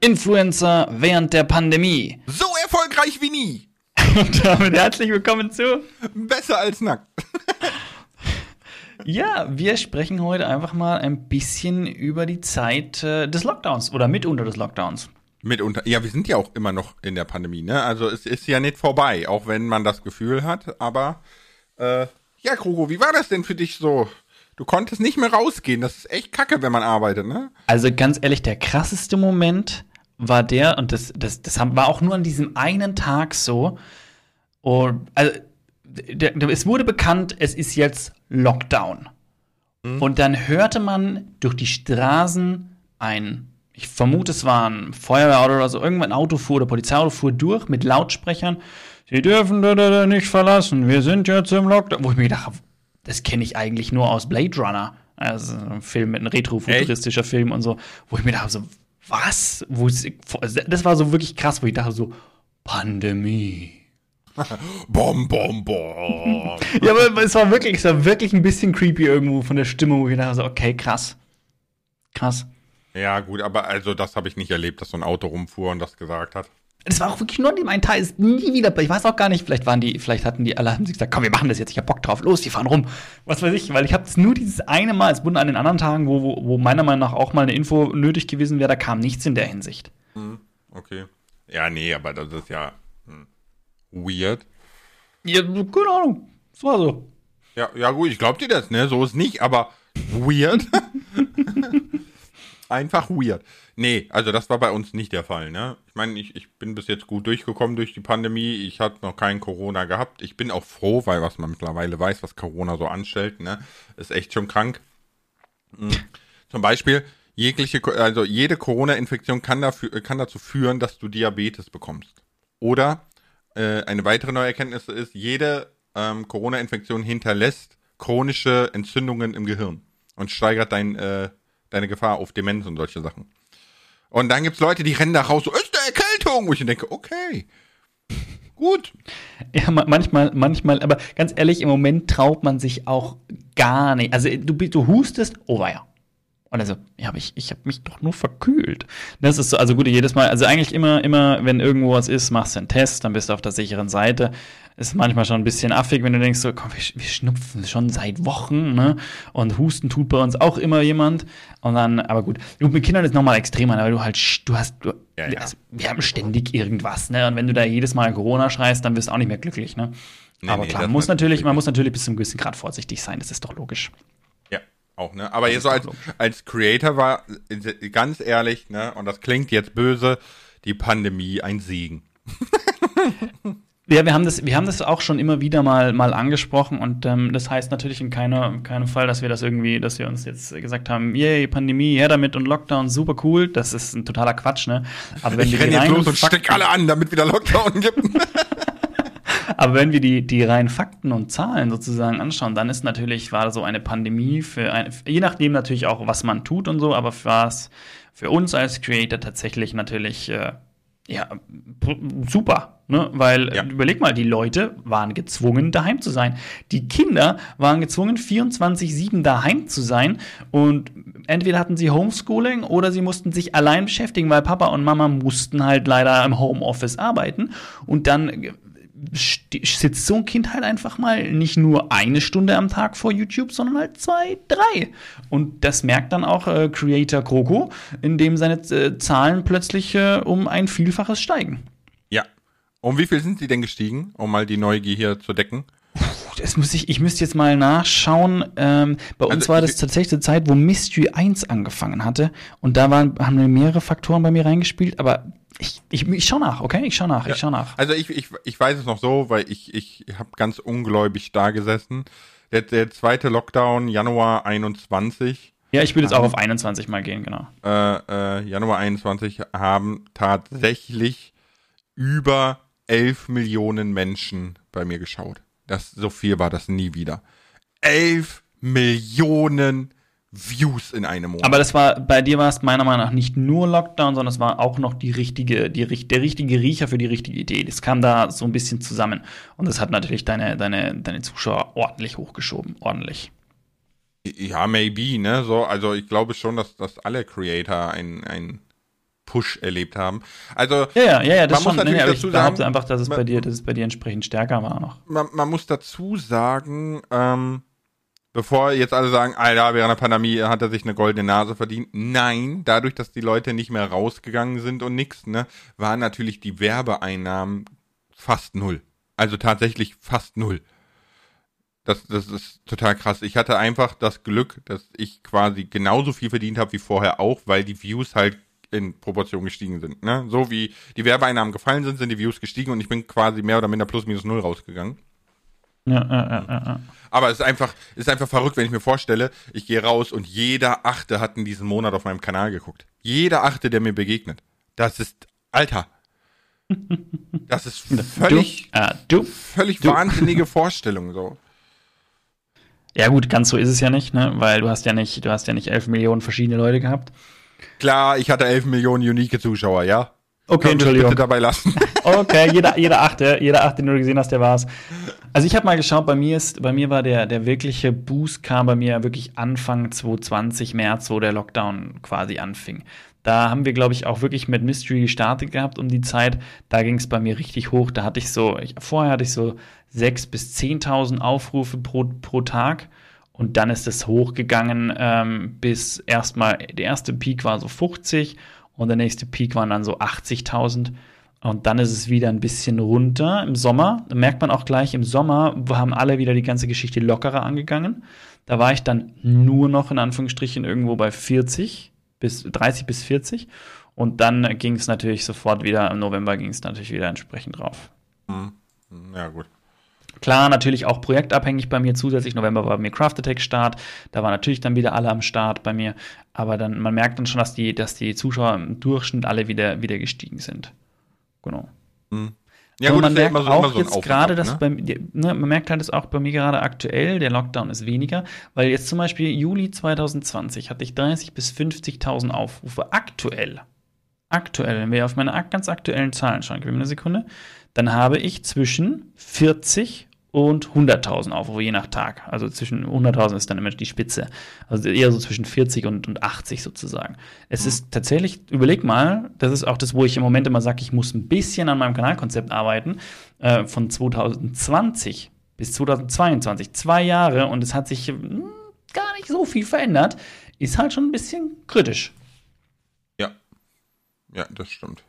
Influencer während der Pandemie. So erfolgreich wie nie. Und damit herzlich willkommen zu Besser als nackt. Ja, wir sprechen heute einfach mal ein bisschen über die Zeit äh, des Lockdowns oder mitunter des Lockdowns. Mitunter. Ja, wir sind ja auch immer noch in der Pandemie, ne? Also es ist ja nicht vorbei, auch wenn man das Gefühl hat. Aber äh, ja, Krugo, wie war das denn für dich so? Du konntest nicht mehr rausgehen. Das ist echt kacke, wenn man arbeitet, ne? Also ganz ehrlich, der krasseste Moment war der, und das, das, das war auch nur an diesem einen Tag so. Und, also, der, der, es wurde bekannt, es ist jetzt Lockdown. Mhm. Und dann hörte man durch die Straßen ein, ich vermute, es war ein Feuerwehrauto oder so, irgendwann ein Auto fuhr oder Polizeiauto fuhr durch mit Lautsprechern. Sie dürfen da, da, da nicht verlassen, wir sind jetzt im Lockdown. Wo ich mir gedacht habe, das kenne ich eigentlich nur aus Blade Runner. Also ein Film mit einem retrofuturistischer Film und so, wo ich mir dachte, so, was? Das war so wirklich krass, wo ich dachte, so, Pandemie. bom, bom, bom. ja, aber es war wirklich, es war wirklich ein bisschen creepy irgendwo von der Stimme, wo ich dachte, so, okay, krass. Krass. Ja, gut, aber also das habe ich nicht erlebt, dass so ein Auto rumfuhr und das gesagt hat. Das war auch wirklich nur in dem einen Teil, ist nie wieder, ich weiß auch gar nicht, vielleicht waren die, vielleicht hatten die alle, haben sie gesagt, komm, wir machen das jetzt, ich hab Bock drauf, los, die fahren rum. Was weiß ich, weil ich habe es nur dieses eine Mal, es wurden an den anderen Tagen, wo, wo, wo meiner Meinung nach auch mal eine Info nötig gewesen wäre, da kam nichts in der Hinsicht. Hm, okay. Ja, nee, aber das ist ja hm, weird. Ja, keine Ahnung. Das war so. Ja, ja gut, ich glaub dir das, ne? So ist nicht, aber weird. Einfach weird. Nee, also das war bei uns nicht der Fall, ne? Ich meine, ich, ich bin bis jetzt gut durchgekommen durch die Pandemie. Ich hatte noch kein Corona gehabt. Ich bin auch froh, weil was man mittlerweile weiß, was Corona so anstellt, ne? Ist echt schon krank. Mhm. Zum Beispiel, jegliche, also jede Corona-Infektion kann, kann dazu führen, dass du Diabetes bekommst. Oder äh, eine weitere neue Erkenntnis ist, jede ähm, Corona-Infektion hinterlässt chronische Entzündungen im Gehirn und steigert dein äh, deine Gefahr auf Demenz und solche Sachen. Und dann gibt's Leute, die rennen da raus, so, ist eine Erkältung, wo ich denke, okay, gut. Ja, manchmal, manchmal, aber ganz ehrlich, im Moment traut man sich auch gar nicht. Also du, du hustest, oh ja. Und also, ja, aber ich, ich habe mich doch nur verkühlt. Das ist so, also gut, jedes Mal, also eigentlich immer, immer, wenn irgendwo was ist, machst du einen Test, dann bist du auf der sicheren Seite ist manchmal schon ein bisschen affig, wenn du denkst, so, komm, wir, wir schnupfen schon seit Wochen, ne? Und Husten tut bei uns auch immer jemand. Und dann, aber gut, mit Kindern ist nochmal extremer, weil du halt, du hast, du, ja, ja. Also, wir haben ständig irgendwas, ne? Und wenn du da jedes Mal Corona schreist, dann wirst du auch nicht mehr glücklich, ne? Nee, aber nee, klar, man muss natürlich, man muss natürlich bis zum gewissen Grad vorsichtig sein, das ist doch logisch. Ja, auch, ne? Aber jetzt so als, als Creator war, ganz ehrlich, ne? Und das klingt jetzt böse, die Pandemie ein Segen. Ja, wir haben das, wir haben das auch schon immer wieder mal, mal angesprochen und ähm, das heißt natürlich in keiner, keinem Fall, dass wir das irgendwie, dass wir uns jetzt gesagt haben, yay, Pandemie, her damit und Lockdown, super cool. Das ist ein totaler Quatsch, ne? Aber wenn ich renne jetzt los und steck alle an, damit wieder Lockdown gibt. Aber wenn wir die, die reinen Fakten und Zahlen sozusagen anschauen, dann ist natürlich, war so eine Pandemie für ein, je nachdem natürlich auch, was man tut und so, aber war es für uns als Creator tatsächlich natürlich äh, ja, super, ne? Weil ja. überleg mal, die Leute waren gezwungen, daheim zu sein. Die Kinder waren gezwungen, 24-7 daheim zu sein. Und entweder hatten sie Homeschooling oder sie mussten sich allein beschäftigen, weil Papa und Mama mussten halt leider im Homeoffice arbeiten. Und dann sitzt so ein Kind halt einfach mal nicht nur eine Stunde am Tag vor YouTube, sondern halt zwei, drei. Und das merkt dann auch äh, Creator Kroko, indem seine äh, Zahlen plötzlich äh, um ein Vielfaches steigen. Um wie viel sind sie denn gestiegen, um mal die Neugier hier zu decken? Das muss ich, ich müsste jetzt mal nachschauen. Ähm, bei uns also, war das tatsächlich die Zeit, wo Mystery 1 angefangen hatte. Und da waren, haben mehrere Faktoren bei mir reingespielt, aber ich, ich, ich schau nach, okay? Ich schau nach, ja. ich schau nach. Also ich, ich, ich weiß es noch so, weil ich, ich habe ganz ungläubig da gesessen. Der, der zweite Lockdown, Januar 21. Ja, ich würde jetzt auch auf 21 mal gehen, genau. Äh, äh, Januar 21 haben tatsächlich über 11 Millionen Menschen bei mir geschaut. Das, so viel war das nie wieder. 11 Millionen Views in einem Monat. Aber das war, bei dir war es meiner Meinung nach nicht nur Lockdown, sondern es war auch noch die richtige, die, der richtige Riecher für die richtige Idee. Das kam da so ein bisschen zusammen. Und das hat natürlich deine, deine, deine Zuschauer ordentlich hochgeschoben. Ordentlich. Ja, maybe, ne? So, also ich glaube schon, dass, dass alle Creator ein, ein Push erlebt haben. Also ja, ja, ja, das man schon. muss natürlich nee, dazu ich sagen, einfach, dass es man- bei dir, dass es bei dir entsprechend stärker war noch. man, man muss dazu sagen, ähm, bevor jetzt alle sagen, Alter, während der Pandemie hat er sich eine goldene Nase verdient. Nein, dadurch, dass die Leute nicht mehr rausgegangen sind und nix, ne, waren natürlich die Werbeeinnahmen fast null. Also tatsächlich fast null. Das, das ist total krass. Ich hatte einfach das Glück, dass ich quasi genauso viel verdient habe wie vorher auch, weil die Views halt in Proportion gestiegen sind. Ne? So wie die Werbeeinnahmen gefallen sind, sind die Views gestiegen und ich bin quasi mehr oder minder plus minus null rausgegangen. Ja, ja, ja, ja. Aber es ist einfach, es ist einfach verrückt, wenn ich mir vorstelle, ich gehe raus und jeder Achte hat in diesem Monat auf meinem Kanal geguckt. Jeder Achte, der mir begegnet. Das ist, Alter. Das ist völlig, Du, ah, du. völlig du. wahnsinnige Vorstellung, so. Ja gut, ganz so ist es ja nicht, ne? Weil du hast ja nicht, du hast ja nicht elf Millionen verschiedene Leute gehabt. Klar, ich hatte 11 Millionen unique Zuschauer, ja? Okay, Entschuldigung. bitte dabei lassen. Okay, jeder, jeder achte, jeder achte, den du gesehen hast, der war's. Also ich habe mal geschaut, bei mir ist, bei mir war der, der wirkliche Boost kam bei mir wirklich Anfang 2020, März, wo der Lockdown quasi anfing. Da haben wir, glaube ich, auch wirklich mit Mystery gestartet gehabt um die Zeit. Da ging es bei mir richtig hoch. Da hatte ich so, ich, vorher hatte ich so 6.000 bis 10.000 Aufrufe pro, pro Tag. Und dann ist es hochgegangen ähm, bis erstmal, der erste Peak war so 50 und der nächste Peak waren dann so 80.000. Und dann ist es wieder ein bisschen runter im Sommer. Da merkt man auch gleich, im Sommer haben alle wieder die ganze Geschichte lockerer angegangen. Da war ich dann nur noch in Anführungsstrichen irgendwo bei 40 bis 30 bis 40. Und dann ging es natürlich sofort wieder, im November ging es natürlich wieder entsprechend drauf. ja, gut. Klar, natürlich auch projektabhängig bei mir zusätzlich. November war bei mir Craft Attack Start. Da waren natürlich dann wieder alle am Start bei mir. Aber dann, man merkt dann schon, dass die, dass die Zuschauer im Durchschnitt alle wieder, wieder gestiegen sind. Genau. Ja, Aber gut, man ja merkt so, auch so jetzt gerade, dass ne? bei mir, ne, man merkt halt, dass auch bei mir gerade aktuell der Lockdown ist weniger, weil jetzt zum Beispiel Juli 2020 hatte ich 30 bis 50.000 Aufrufe aktuell. Aktuell, wenn wir auf meine ganz aktuellen Zahlen schauen, gib mir eine Sekunde, dann habe ich zwischen 40 und 100.000 Aufrufe je nach Tag. Also zwischen 100.000 ist dann immer die Spitze. Also eher so zwischen 40 und, und 80 sozusagen. Es Mhm. ist tatsächlich, überleg mal, das ist auch das, wo ich im Moment immer sage, ich muss ein bisschen an meinem Kanalkonzept arbeiten. Äh, von 2020 bis 2022, zwei Jahre und es hat sich hm, gar nicht so viel verändert, ist halt schon ein bisschen kritisch. Ja. Ja, das stimmt.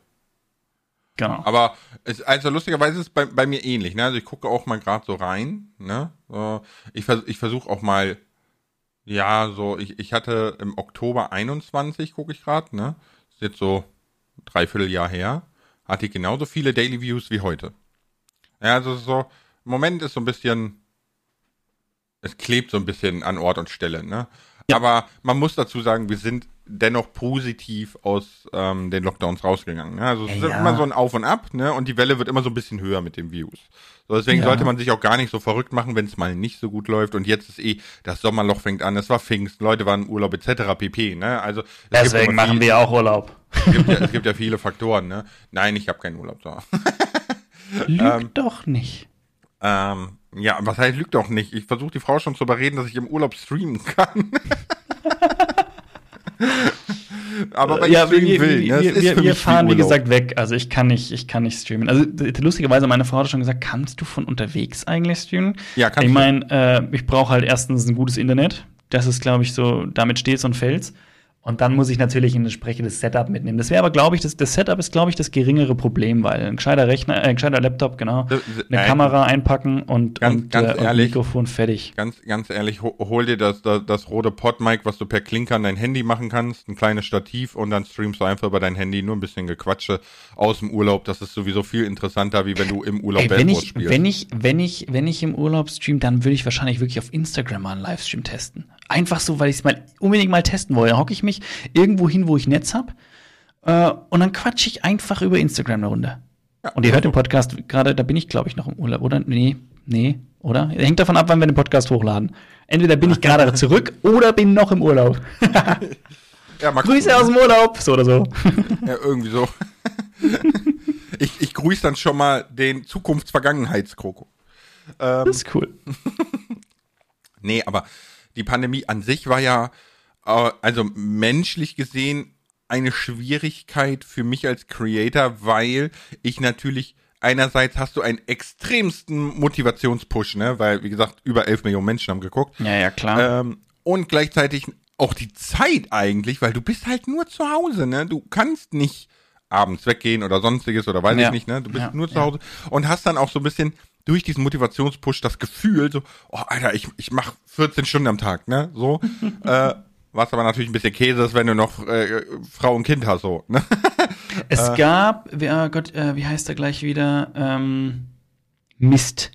Genau. Aber es, also lustigerweise ist es bei, bei mir ähnlich. Ne? Also ich gucke auch mal gerade so rein. Ne? So, ich vers ich versuche auch mal, ja, so, ich, ich hatte im Oktober 21, gucke ich gerade, ne? Ist jetzt so dreiviertel Jahr her, hatte ich genauso viele Daily Views wie heute. Ja, also so, im Moment ist so ein bisschen, es klebt so ein bisschen an Ort und Stelle, ne? Ja. Aber man muss dazu sagen, wir sind dennoch positiv aus ähm, den Lockdowns rausgegangen. Ne? Also es ist Ja. immer so ein Auf und Ab, ne? Und die Welle wird immer so ein bisschen höher mit den Views. So, deswegen Ja. sollte man sich auch gar nicht so verrückt machen, wenn es mal nicht so gut läuft. Und jetzt ist eh, das Sommerloch fängt an, es war Pfingst, Leute waren im Urlaub etc. pp. Ne? Also es Deswegen machen viel- wir auch Urlaub. es gibt, ja, es gibt ja viele Faktoren, ne? Nein, ich habe keinen Urlaub da. Lügt doch nicht. ähm, ja, was heißt, lügt doch nicht. Ich versuche die Frau schon zu überreden, dass ich im Urlaub streamen kann. Aber wenn ja, ich streamen wir, will, wir, ne? wir, wir, wir fahren, wie gesagt, weg. Also ich kann nicht, ich kann nicht streamen. Also lustigerweise, meine Frau hat schon gesagt, kannst du von unterwegs eigentlich streamen? Ja, kannst Ich du. meine, äh, ich brauche halt erstens ein gutes Internet. Das ist, glaube ich, so, damit steht's und fällt's. Und dann muss ich natürlich ein entsprechendes Setup mitnehmen. Das wäre aber, glaube ich, das, das Setup ist, glaube ich, das geringere Problem, weil ein gescheiter Rechner, äh, ein gescheiter Laptop, genau, Das- eine äh, Kamera einpacken und, ganz- und, ganz äh, und ehrlich. Mikrofon fertig. Ganz, ganz ehrlich, ho hol dir das, das, das rote Podmic, was du per Klinker an dein Handy machen kannst, ein kleines Stativ und dann streamst du einfach über dein Handy nur ein bisschen Gequatsche aus dem Urlaub. Das ist sowieso viel interessanter, wie wenn du im Urlaub Ey, wenn ich, spielst. wenn ich, wenn ich, wenn ich im Urlaub stream, dann würde ich wahrscheinlich wirklich auf Instagram mal einen Livestream testen. Einfach so, weil ich es mal unbedingt mal testen wollte. Dann hocke ich mich irgendwo hin, wo ich Netz habe, äh, und dann quatsche ich einfach über Instagram eine Runde. und ihr hört den Podcast gerade, da bin ich, glaube ich, noch im Urlaub, oder? Nee, nee, oder? Hängt davon ab, wann wir den Podcast hochladen. Entweder bin ich gerade zurück oder bin noch im Urlaub. ja, mal Grüße aus dem Urlaub, so oder so. Ja, irgendwie so. ich, ich grüße dann schon mal den Zukunftsvergangenheitskroko. Das ist cool. Nee, aber die Pandemie an sich war ja, äh, also menschlich gesehen, eine Schwierigkeit für mich als Creator, weil ich natürlich einerseits hast du einen extremsten Motivationspush, ne, weil wie gesagt über 11 Millionen Menschen haben geguckt. Ja, ja, klar. Ähm, und gleichzeitig auch die Zeit eigentlich, weil du bist halt nur zu Hause, ne? Du kannst nicht abends weggehen oder sonstiges oder weiß Ja. ich nicht, ne? Du bist Ja, nur zu. Hause und hast dann auch so ein bisschen durch diesen Motivationspush das Gefühl, so, oh Alter, ich, ich mach 14 Stunden am Tag, ne? So. äh, was aber natürlich ein bisschen Käse ist, wenn du noch äh, Frau und Kind hast, so. Ne? Es gab, wie, oh Gott, äh, wie heißt er gleich wieder? Ähm, Mist.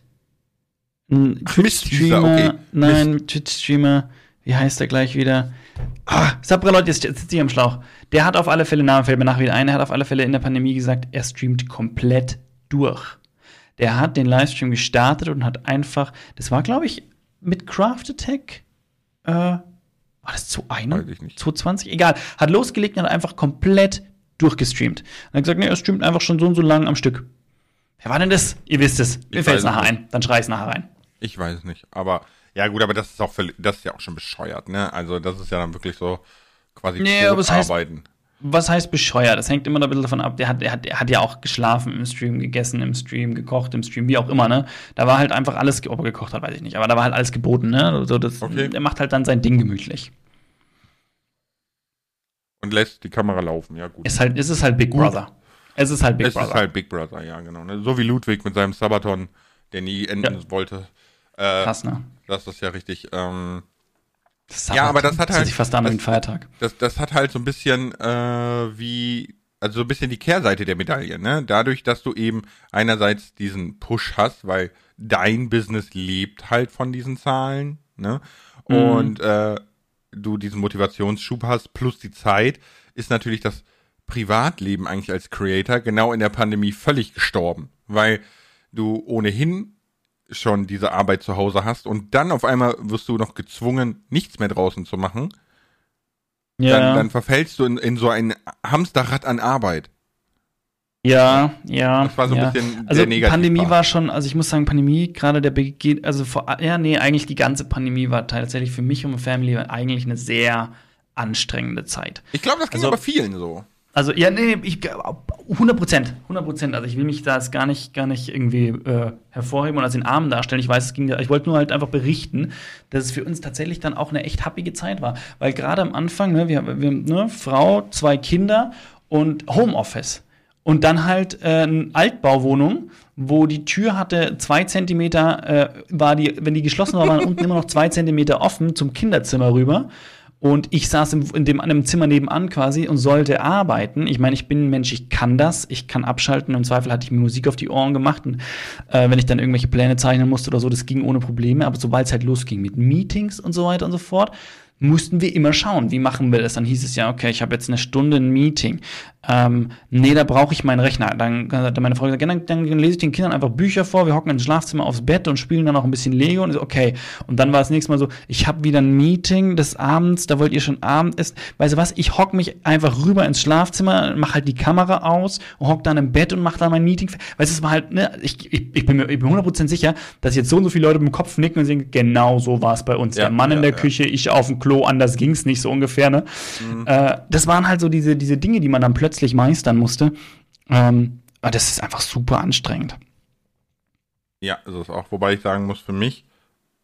Er, Twitch-Streamer, okay. nein, Twitch-Streamer, wie heißt er gleich wieder? Ah, Sabra Leute, jetzt sitze ich am Schlauch. Der hat auf alle Fälle, Name fällt mir nachher wieder ein, er hat auf alle Fälle in der Pandemie gesagt, er streamt komplett durch. Der hat den Livestream gestartet und hat einfach, das war, glaube ich, mit Craft Attack, äh, war das zu einem? Weiß ich nicht. 220? Egal. Hat losgelegt und hat einfach komplett durchgestreamt. Und hat gesagt, nee, er streamt einfach schon so und so lang am Stück. Wer war denn das? Ihr wisst es. Mir fällt es nachher nicht. ein. Dann schrei es nachher rein. Ich weiß es nicht. Aber ja gut, aber das ist auch völlig- das ist ja auch schon bescheuert, ne? Also das ist ja dann wirklich so quasi Nee, aber es heißt- arbeiten. Was heißt bescheuert? Das hängt immer noch ein bisschen davon ab. Der hat, der, hat, der hat ja auch geschlafen im Stream, gegessen im Stream, gekocht im Stream, wie auch immer, ne? Da war halt einfach alles, ob er gekocht hat, weiß ich nicht, aber da war halt alles geboten, ne? So, das, Okay. Der macht halt dann sein Ding gemütlich. Und lässt die Kamera laufen, ja gut. Ist halt, ist es halt Big Gut. Brother. Es ist halt Big es Brother. ist halt Big Brother, ja genau. Ne? So wie Ludwig mit seinem Sabaton, der nie enden Ja. wollte. Äh, Krass, ne? das ist ja richtig. Ähm, Das Ja, aber das hat halt- sich fast an das- Feiertag. das, das hat halt so ein bisschen äh, wie, also so ein bisschen die Kehrseite der Medaille, ne? Dadurch, dass du eben einerseits diesen Push hast, weil dein Business lebt halt von diesen Zahlen, ne? Mhm. Und äh, du diesen Motivationsschub hast, plus die Zeit, ist natürlich das Privatleben eigentlich als Creator genau in der Pandemie völlig gestorben, weil du ohnehin schon diese Arbeit zu Hause hast und dann auf einmal wirst du noch gezwungen, nichts mehr draußen zu machen Ja, dann, dann verfällst du in, in so ein Hamsterrad an Arbeit. ja, ja. Das war so ein ja. bisschen Also der Negativpart. Pandemie war schon, also ich muss sagen, Pandemie, gerade der Beginn, also vor, ja, nee, eigentlich die ganze Pandemie war tatsächlich für mich und meine Family eigentlich eine sehr anstrengende Zeit. Ich glaube, das ging Also- aber vielen so. Also, ja, nee, ich, 100 Prozent, 100 Prozent. Also, ich will mich da jetzt gar nicht, gar nicht irgendwie äh, hervorheben und als den Armen darstellen. Ich weiß, es ging, ich wollte nur halt einfach berichten, dass es für uns tatsächlich dann auch eine echt happige Zeit war. Weil gerade am Anfang, ne, wir, wir ne, Frau, zwei Kinder und Homeoffice. Und dann halt äh, eine Altbauwohnung, wo die Tür hatte zwei Zentimeter, äh, war die, wenn die geschlossen war, waren unten immer noch zwei Zentimeter offen zum Kinderzimmer rüber. Und ich saß in dem einem Zimmer nebenan quasi und sollte arbeiten. Ich meine, ich bin ein Mensch, ich kann das, ich kann abschalten. Im Zweifel hatte ich mir Musik auf die Ohren gemacht. Und äh, wenn ich dann irgendwelche Pläne zeichnen musste oder so, das ging ohne Probleme. Aber sobald es halt losging mit Meetings und so weiter und so fort, mussten wir immer schauen, wie machen wir das. Dann hieß es ja, okay, ich habe jetzt eine Stunde ein Meeting. Ähm, nee, da brauche ich meinen Rechner. Dann hat meine Frau gesagt, ja, dann, dann lese ich den Kindern einfach Bücher vor, wir hocken ins Schlafzimmer aufs Bett und spielen dann auch ein bisschen Lego und so, okay. Und dann war das nächste Mal so, ich habe wieder ein Meeting des Abends, da wollt ihr schon Abendessen. Weißt du was, ich hock mich einfach rüber ins Schlafzimmer, mach halt die Kamera aus und hock dann im Bett und mach dann mein Meeting. Weißt du, es war halt, ne, ich, ich, ich bin mir ich bin 100% sicher, dass jetzt so und so viele Leute mit dem Kopf nicken und sagen, genau so war es bei uns. Ja, der Mann in ja, der ja. Küche, ich auf dem Klo, anders ging's nicht so ungefähr, ne? Mhm. Äh, das waren halt so diese, diese Dinge, die man dann plötzlich meistern musste. Ähm, das ist einfach super anstrengend. Ja, ist es auch. Wobei ich sagen muss, für mich,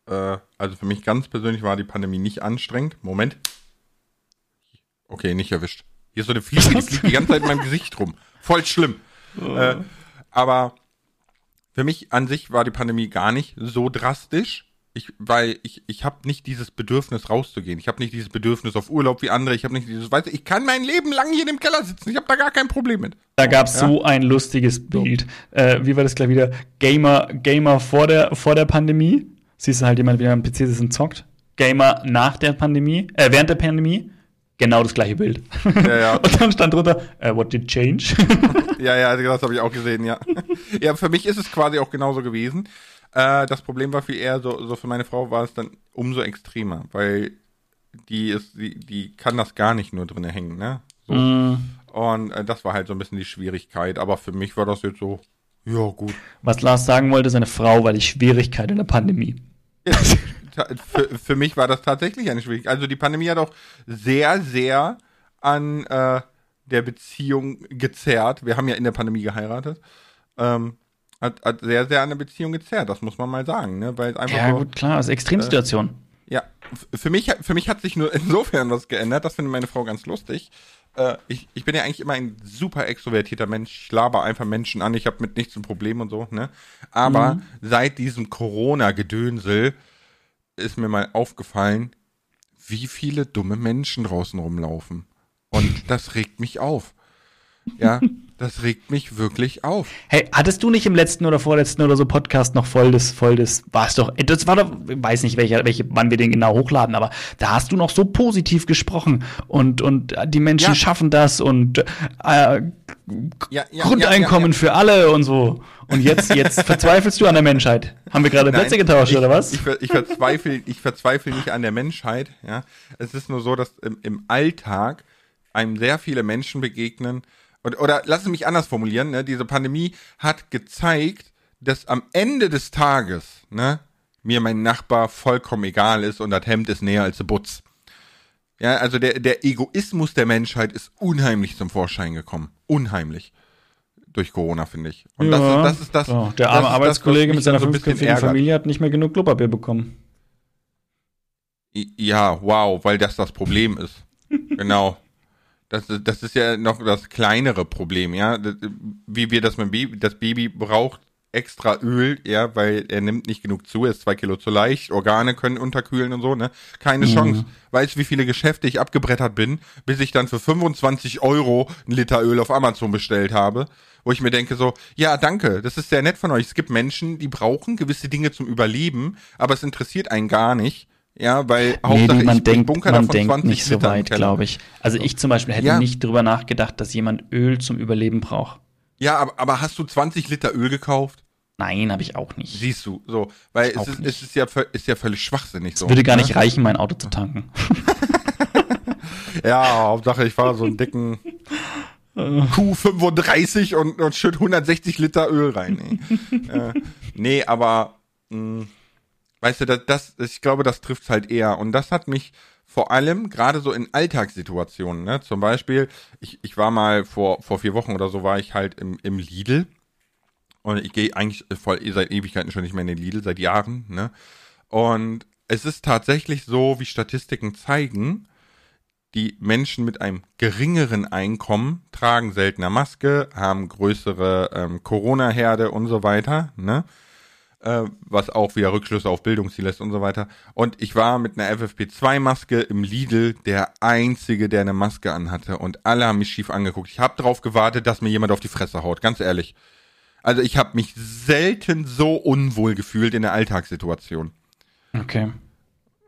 äh, also für mich ganz persönlich war die Pandemie nicht anstrengend. Moment. Okay, nicht erwischt. Hier ist so eine Fliege, die fliegt die ganze Zeit in meinem Gesicht rum. Voll schlimm. Äh, aber für mich an sich war die Pandemie gar nicht so drastisch. Ich, weil ich, ich habe nicht dieses Bedürfnis rauszugehen. Ich habe nicht dieses Bedürfnis auf Urlaub wie andere. Ich habe nicht dieses, weißt du, ich kann mein Leben lang hier im Keller sitzen. Ich habe da gar kein Problem mit. Da gab's Ja. so ein lustiges Bild. Äh, wie war das gleich wieder? Gamer, Gamer vor der, vor der Pandemie. Siehst du halt jemand, wie er am PC sitzt und zockt. Gamer nach der Pandemie, äh, während der Pandemie. Genau das gleiche Bild. Ja, ja. und dann stand drunter, äh, what did change? Ja, ja, das habe ich auch gesehen, ja. ja, für mich ist es quasi auch genauso gewesen. Äh, das Problem war viel eher so, so für meine Frau war es dann umso extremer, weil die ist, die, die kann das gar nicht nur drinne hängen, ne? So. Mm, Und äh, das war halt so ein bisschen die Schwierigkeit. Aber für mich war das jetzt so, ja, gut. Was Lars sagen wollte, seine Frau war die Schwierigkeit in der Pandemie. Ja, für, für mich war das tatsächlich eine Schwierigkeit. Also die Pandemie hat auch sehr, sehr an, äh, der Beziehung gezerrt. Wir haben ja in der Pandemie geheiratet. Ähm, hat, hat sehr, sehr an der Beziehung gezerrt, das muss man mal sagen. Ne? Weil einfach Ja, so, gut, klar, ist Extremsituation. ja, f- für mich, für mich hat sich nur insofern was geändert, das findet meine Frau ganz lustig. Äh, ich, ich bin ja eigentlich immer ein super extrovertierter Mensch. Ich laber einfach Menschen an, ich habe mit nichts ein Problem und so, ne? Aber seit diesem Corona-Gedönsel ist mir mal aufgefallen, wie viele dumme Menschen draußen rumlaufen. Und das regt mich auf. Ja, das regt mich wirklich auf. Hey, hattest du nicht im letzten oder vorletzten oder so Podcast noch voll des, voll des, war es doch, das war doch, ich weiß nicht, welche, welche, wann wir den genau hochladen, aber da hast du noch so positiv gesprochen und, und die Menschen Ja. schaffen das und äh, Ja, ja, Grundeinkommen für alle und so. Und jetzt, jetzt verzweifelst du an der Menschheit. Haben wir gerade Plätze getauscht, ich, oder was? Ich, ich verzweifle, ich verzweifle nicht an der Menschheit. Ja, es ist nur so, dass im, im Alltag einem sehr viele Menschen begegnen. Und, oder lass es mich anders formulieren. Ne? Diese Pandemie hat gezeigt, dass am Ende des Tages ne, mir mein Nachbar vollkommen egal ist und das Hemd ist näher als der Butz. Ja, also der, der Egoismus der Menschheit ist unheimlich zum Vorschein gekommen. Unheimlich. Durch Corona, finde ich. Und das, ist, das ist das. Ja, der das arme das, Arbeitskollege mich mit seiner so fünfköpfigen. Familie hat nicht mehr genug Klopapier bekommen. Ja, wow, weil das das Problem ist. genau. Das, ist- das ist ja noch das kleinere Problem, ja. Wie wir das mit dem Baby, das Baby braucht extra Öl, ja, weil er nimmt nicht genug zu, er ist zwei Kilo zu leicht, Organe können unterkühlen und so, ne? Keine Chance. Weißt du, wie viele Geschäfte ich abgebrettert bin, bis ich dann für 25 Euro ein Liter Öl auf Amazon bestellt habe, wo ich mir denke so, ja, danke, das ist sehr nett von euch. Es gibt Menschen, die brauchen gewisse Dinge zum Überleben, aber es interessiert einen gar nicht. Ja, weil Hauptsache nee, man ich, denkt, bunker man davon denkt 20 nicht so weit, glaube ich. Also ich zum Beispiel hätte Ja. nicht drüber nachgedacht, dass jemand Öl zum Überleben braucht. Ja, aber, aber hast du 20 Liter Öl gekauft? Nein, habe ich auch nicht. Siehst du, so, weil es ist, es ist ja ist ja völlig schwachsinnig so. Würde gar ne? nicht reichen, mein Auto zu tanken. Ja, Hauptsache ich fahre so einen dicken Q35 und, und schütt 160 Liter Öl rein. Nee, äh, nee aber mh, weißt du, das, das, ich glaube, das trifft halt eher. Und das hat mich vor allem gerade so in Alltagssituationen, ne? Zum Beispiel, ich, ich war mal vor, vor vier Wochen oder so, war ich halt im, im Lidl. Und ich gehe eigentlich voll seit Ewigkeiten schon nicht mehr in den Lidl, seit Jahren, ne? Und es ist tatsächlich so, wie Statistiken zeigen, die Menschen mit einem geringeren Einkommen tragen seltener Maske, haben größere ähm, Corona-Herde und so weiter, ne? Äh, was auch wieder Rückschlüsse auf Bildungsziele lässt und so weiter. Und ich war mit einer FFP2-Maske im Lidl der Einzige, der eine Maske anhatte. Und alle haben mich schief angeguckt. Ich habe darauf gewartet, dass mir jemand auf die Fresse haut, ganz ehrlich. Also ich habe mich selten so unwohl gefühlt in der Alltagssituation. Okay.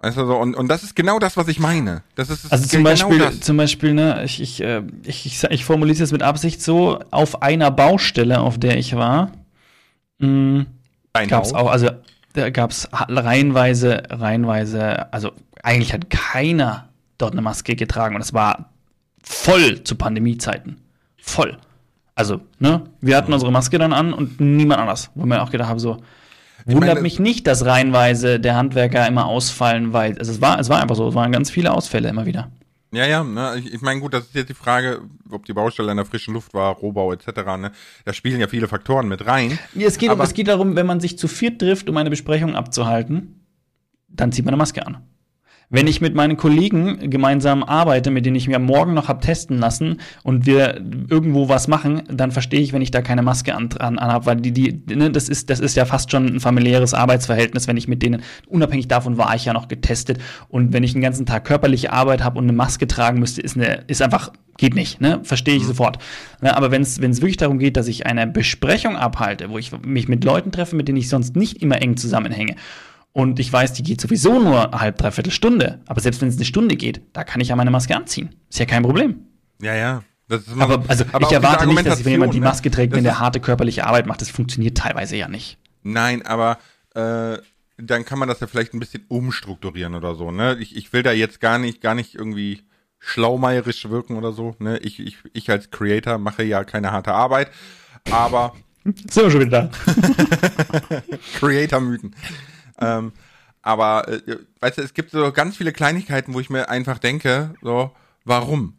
Weißt du so, und, und das ist genau das, was ich meine. Das ist Also zum genau Beispiel, das. zum Beispiel, ne, ich, ich, äh, ich, ich, ich formuliere es jetzt mit Absicht so, auf einer Baustelle, auf der ich war, mh, Dein gab es Haus. auch, also da gab es reihenweise, reihenweise, also eigentlich hat keiner dort eine Maske getragen und es war voll zu Pandemiezeiten. Voll. Also, ne, wir hatten unsere Maske dann an und niemand anders. Wo wir auch gedacht haben, so, wundert meine- mich nicht, dass reihenweise der Handwerker immer ausfallen, weil also es war, es war einfach so, es waren ganz viele Ausfälle immer wieder. Ja, ja, ne, ich, ich meine, gut, das ist jetzt die Frage, ob die Baustelle in der frischen Luft war, Rohbau etc. Ne? Da spielen ja viele Faktoren mit rein. Es geht, um, Aber- es geht darum, wenn man sich zu viert trifft, um eine Besprechung abzuhalten, dann zieht man eine Maske an. Wenn ich mit meinen Kollegen gemeinsam arbeite, mit denen ich mir morgen noch hab testen lassen und wir irgendwo was machen, dann verstehe ich, wenn ich da keine Maske an, an, an habe, weil die, die, ne, das ist, das ist ja fast schon ein familiäres Arbeitsverhältnis, wenn ich mit denen, unabhängig davon war ich ja noch getestet und wenn ich den ganzen Tag körperliche Arbeit habe und eine Maske tragen müsste, ist eine, ist einfach, geht nicht, ne, verstehe ich sofort. Ne, aber wenn es wirklich darum geht, dass ich eine Besprechung abhalte, wo ich mich mit Leuten treffe, mit denen ich sonst nicht immer eng zusammenhänge, und ich weiß, die geht sowieso nur halb, dreiviertel Stunde. Aber selbst wenn es eine Stunde geht, da kann ich ja meine Maske anziehen. Ist ja kein Problem. Ja, ja. Aber so- also aber ich erwarte nicht, dass wenn jemand die Argumentation, Maske trägt, ne? wenn der harte körperliche Arbeit macht. Das funktioniert teilweise ja nicht. Nein, aber äh, dann kann man das ja vielleicht ein bisschen umstrukturieren oder so, ne? Ich, ich will da jetzt gar nicht, gar nicht irgendwie schlaumeierisch wirken oder so, ne? Ich, ich, ich als Creator mache ja keine harte Arbeit, aber Sind wir schon wieder da. Creator-Mythen. Ähm, aber äh, weißt du, es gibt so ganz viele Kleinigkeiten, wo ich mir einfach denke, so, warum?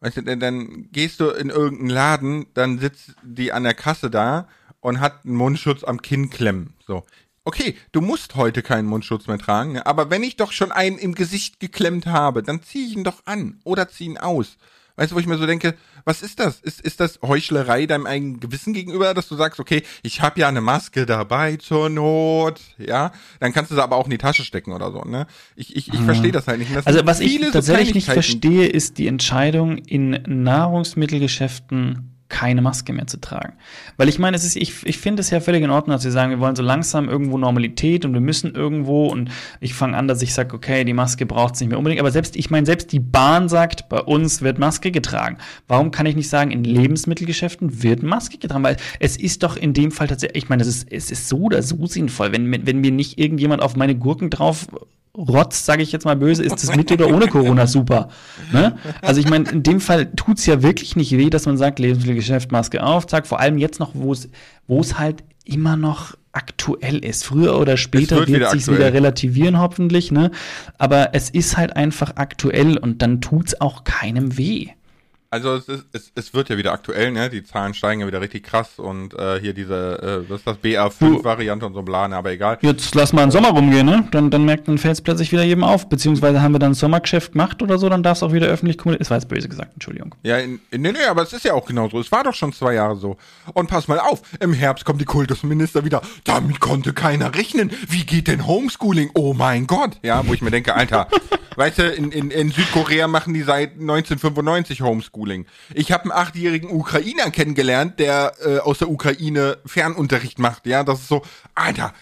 Weißt du, dann, dann gehst du in irgendeinen Laden, dann sitzt die an der Kasse da und hat einen Mundschutz am Kinn klemmen. So. Okay, du musst heute keinen Mundschutz mehr tragen, aber wenn ich doch schon einen im Gesicht geklemmt habe, dann zieh ich ihn doch an oder zieh ihn aus. Weißt du, wo ich mir so denke, was ist das? Ist, ist das Heuchlerei deinem eigenen Gewissen gegenüber, dass du sagst, okay, ich habe ja eine Maske dabei zur Not, ja? Dann kannst du sie aber auch in die Tasche stecken oder so, ne? Ich, ich, ich mhm. verstehe das halt nicht. Das also was ich tatsächlich nicht verstehe, ist die Entscheidung in Nahrungsmittelgeschäften keine Maske mehr zu tragen. Weil ich meine, es ist, ich, ich finde es ja völlig in Ordnung, dass wir sagen, wir wollen so langsam irgendwo Normalität und wir müssen irgendwo und ich fange an, dass ich sage, okay, die Maske braucht es nicht mehr unbedingt. Aber selbst, ich meine, selbst die Bahn sagt, bei uns wird Maske getragen. Warum kann ich nicht sagen, in Lebensmittelgeschäften wird Maske getragen? Weil es ist doch in dem Fall tatsächlich, ich meine, es ist, es ist so oder so sinnvoll, wenn, wenn mir nicht irgendjemand auf meine Gurken drauf Rotz, sage ich jetzt mal böse, ist das mit oder ohne Corona super. Ne? Also ich meine, in dem Fall tut's ja wirklich nicht weh, dass man sagt, Lebensmittelgeschäft, Maske auf, zack, vor allem jetzt noch, wo es wo es halt immer noch aktuell ist. Früher oder später wird, wird sich wieder relativieren, hoffentlich, ne? Aber es ist halt einfach aktuell und dann tut's auch keinem weh. Also es, ist, es, es wird ja wieder aktuell, ne? Die Zahlen steigen ja wieder richtig krass und äh, hier diese, äh, was ist das, BA5-Variante und so bla, aber egal. Jetzt lass mal einen Sommer rumgehen, ne? Dann, dann merkt, dann fällt es plötzlich wieder jedem auf. Beziehungsweise haben wir dann ein Sommergeschäft gemacht oder so, dann darf es auch wieder öffentlich kommunizieren. Es war jetzt böse gesagt, Entschuldigung. Ja, in, in, nee, nee, aber es ist ja auch genau so. Es war doch schon zwei Jahre so. Und pass mal auf, im Herbst kommt die Kultusminister wieder. Damit konnte keiner rechnen. Wie geht denn Homeschooling? Oh mein Gott. Ja, wo ich mir denke, Alter, weißt du, in, in, in Südkorea machen die seit 1995 Homeschooling. Homeschooling. Ich habe einen achtjährigen Ukrainer kennengelernt, der äh, aus der Ukraine Fernunterricht macht. Ja, das ist so, Alter,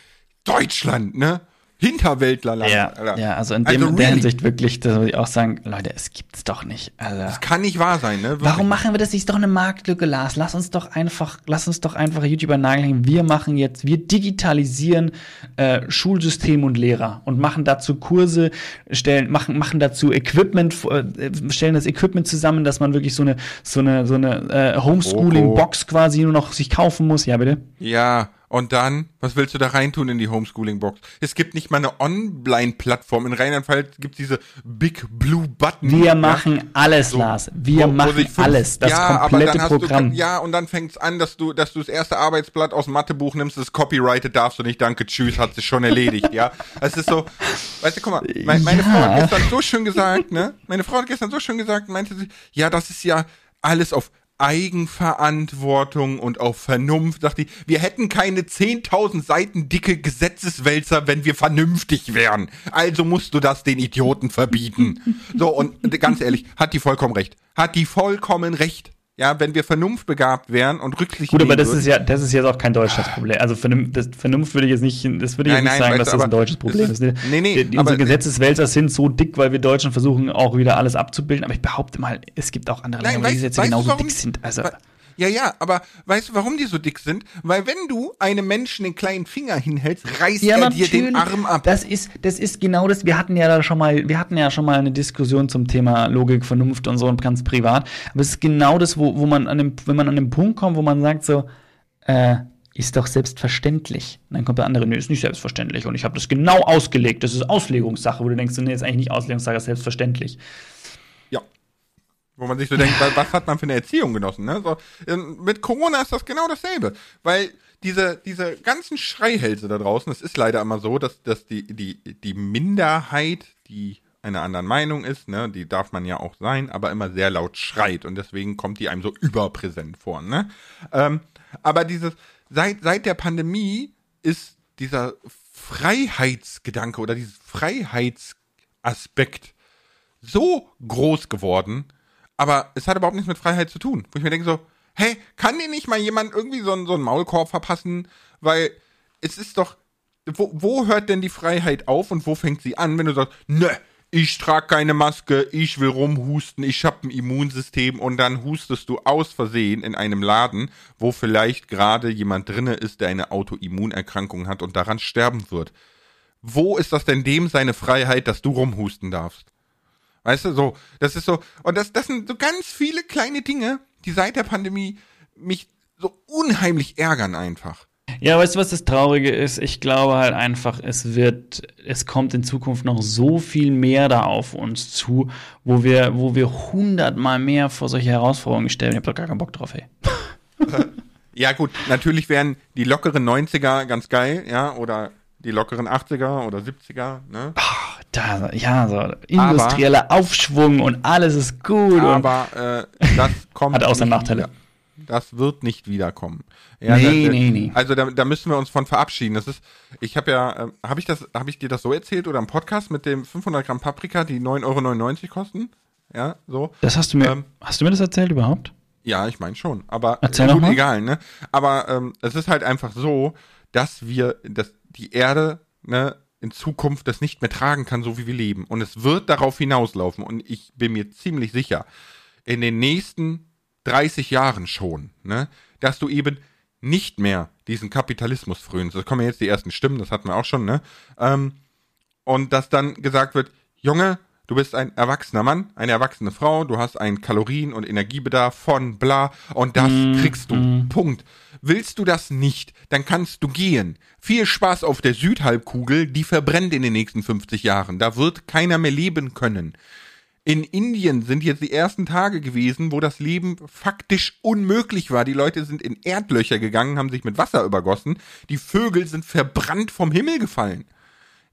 Deutschland, ne? Hinterwäldlerland. Ja, ja also in dem, also der Hinsicht wirklich, da würde ich auch sagen, Leute, es gibt's doch nicht. Also, das kann nicht wahr sein, ne? Wirklich. Warum machen wir das nicht? Ist doch eine Marktlücke, Lars. Lass uns doch einfach, lass uns doch einfach YouTuber nageln. Wir machen jetzt, wir digitalisieren äh, Schulsystem und Lehrer und machen dazu Kurse, stellen, machen, machen dazu Equipment, äh, stellen das Equipment zusammen, dass man wirklich so eine, so eine, so eine äh, Homeschooling-Box quasi nur noch sich kaufen muss. Ja, bitte? Ja, und dann, was willst du da reintun in die Homeschooling-Box? Es gibt nicht mal eine Online-Plattform. In Rheinland-Pfalz gibt es diese Big Blue Button. Wir ja? machen alles, so, Lars. Wir wo, machen wo alles. Das ja, komplette Programm. Du, ja, und dann fängt es an, dass du, dass du das erste Arbeitsblatt aus dem Mathebuch nimmst, das copyrighted darfst du nicht. Danke, tschüss, hat sich schon erledigt, ja. Es ist so, weißt du, guck mal, mein, meine ja. Frau hat gestern so schön gesagt, ne? Meine Frau hat gestern so schön gesagt, meinte sie, ja, das ist ja alles auf Eigenverantwortung und auf Vernunft. Sagt die, wir hätten keine 10.000 Seiten dicke Gesetzeswälzer, wenn wir vernünftig wären. Also musst du das den Idioten verbieten. So, und ganz ehrlich, hat die vollkommen recht. Hat die vollkommen recht. Ja, wenn wir vernunftbegabt wären und Rücksicht Gut, aber das würden. ist ja, das ist jetzt auch kein deutsches Problem. Also Vernunft, das, Vernunft würde ich jetzt nicht, das würde ich nein, jetzt nicht nein, sagen, dass das ein deutsches Problem ist. ist. Nee, nee, die, unsere Gesetzeswälzer sind so dick, weil wir Deutschen versuchen auch wieder alles abzubilden. Aber ich behaupte mal, es gibt auch andere Länder, wo die Gesetze genauso dick sind. Also. Ja, ja, aber weißt du, warum die so dick sind? Weil wenn du einem Menschen den kleinen Finger hinhältst, reißt ja, er dir den Arm ab. Das ist, das ist genau das. Wir hatten ja da schon mal, wir hatten ja schon mal eine Diskussion zum Thema Logik, Vernunft und so und ganz privat. Aber es ist genau das, wo, wo man an dem, wenn man an den Punkt kommt, wo man sagt so, äh, ist doch selbstverständlich. Und dann kommt der andere, nee, ist nicht selbstverständlich. Und ich habe das genau ausgelegt. Das ist Auslegungssache, wo du denkst, nee, ist eigentlich nicht Auslegungssache, ist selbstverständlich. Wo man sich so denkt, was hat man für eine Erziehung genossen? Ne? So, ähm, mit Corona ist das genau dasselbe. Weil diese, diese ganzen Schreihälse da draußen, es ist leider immer so, dass, dass die, die, die Minderheit, die einer anderen Meinung ist, ne, die darf man ja auch sein, aber immer sehr laut schreit und deswegen kommt die einem so überpräsent vor. Ne? Ähm, aber dieses, seit, seit der Pandemie ist dieser Freiheitsgedanke oder dieses Freiheitsaspekt so groß geworden, aber es hat überhaupt nichts mit Freiheit zu tun. Wo ich mir denke so, hey, kann dir nicht mal jemand irgendwie so, einen, so einen Maulkorb verpassen? Weil es ist doch, wo, wo hört denn die Freiheit auf und wo fängt sie an, wenn du sagst, ne, ich trage keine Maske, ich will rumhusten, ich habe ein Immunsystem und dann hustest du aus Versehen in einem Laden, wo vielleicht gerade jemand drinne ist, der eine Autoimmunerkrankung hat und daran sterben wird. Wo ist das denn dem seine Freiheit, dass du rumhusten darfst? Weißt du, so, das ist so, und das, das sind so ganz viele kleine Dinge, die seit der Pandemie mich so unheimlich ärgern einfach. Ja, weißt du, was das Traurige ist? Ich glaube halt einfach, es wird, es kommt in Zukunft noch so viel mehr da auf uns zu, wo wir, wo wir hundertmal mehr vor solche Herausforderungen stellen. Ich habe doch gar keinen Bock drauf, ey. Ja, gut, natürlich wären die lockeren 90er ganz geil, ja, oder die lockeren 80er oder 70er, ne? Ah, da, ja, so industrieller Aufschwung und alles ist gut. Aber äh, das kommt. Hat auch seine Nachteile. Wieder. Das wird nicht wiederkommen. Ja, nee, da, nee, nee. Also da, da müssen wir uns von verabschieden. Das ist, ich habe ja, äh, habe ich das, habe ich dir das so erzählt oder im Podcast mit dem 500 Gramm Paprika, die 9,99 Euro kosten? Ja, so. Das hast du mir, ähm, hast du mir das erzählt überhaupt? Ja, ich meine schon. Aber Erzähl gut, egal, ne? Aber ähm, es ist halt einfach so, dass wir, dass die Erde, ne, in Zukunft das nicht mehr tragen kann, so wie wir leben. Und es wird darauf hinauslaufen. Und ich bin mir ziemlich sicher, in den nächsten 30 Jahren schon, ne, dass du eben nicht mehr diesen Kapitalismus frönst. Da kommen jetzt die ersten Stimmen, das hatten wir auch schon, ne? Ähm, und dass dann gesagt wird, Junge, du bist ein erwachsener Mann, eine erwachsene Frau, du hast einen Kalorien- und Energiebedarf von bla und das Mm, kriegst du. mm. Punkt. Willst du das nicht, dann kannst du gehen. Viel Spaß auf der Südhalbkugel, die verbrennt in den nächsten 50 Jahren. Da wird keiner mehr leben können. In Indien sind jetzt die ersten Tage gewesen, wo das Leben faktisch unmöglich war. Die Leute sind in Erdlöcher gegangen, haben sich mit Wasser übergossen. Die Vögel sind verbrannt vom Himmel gefallen.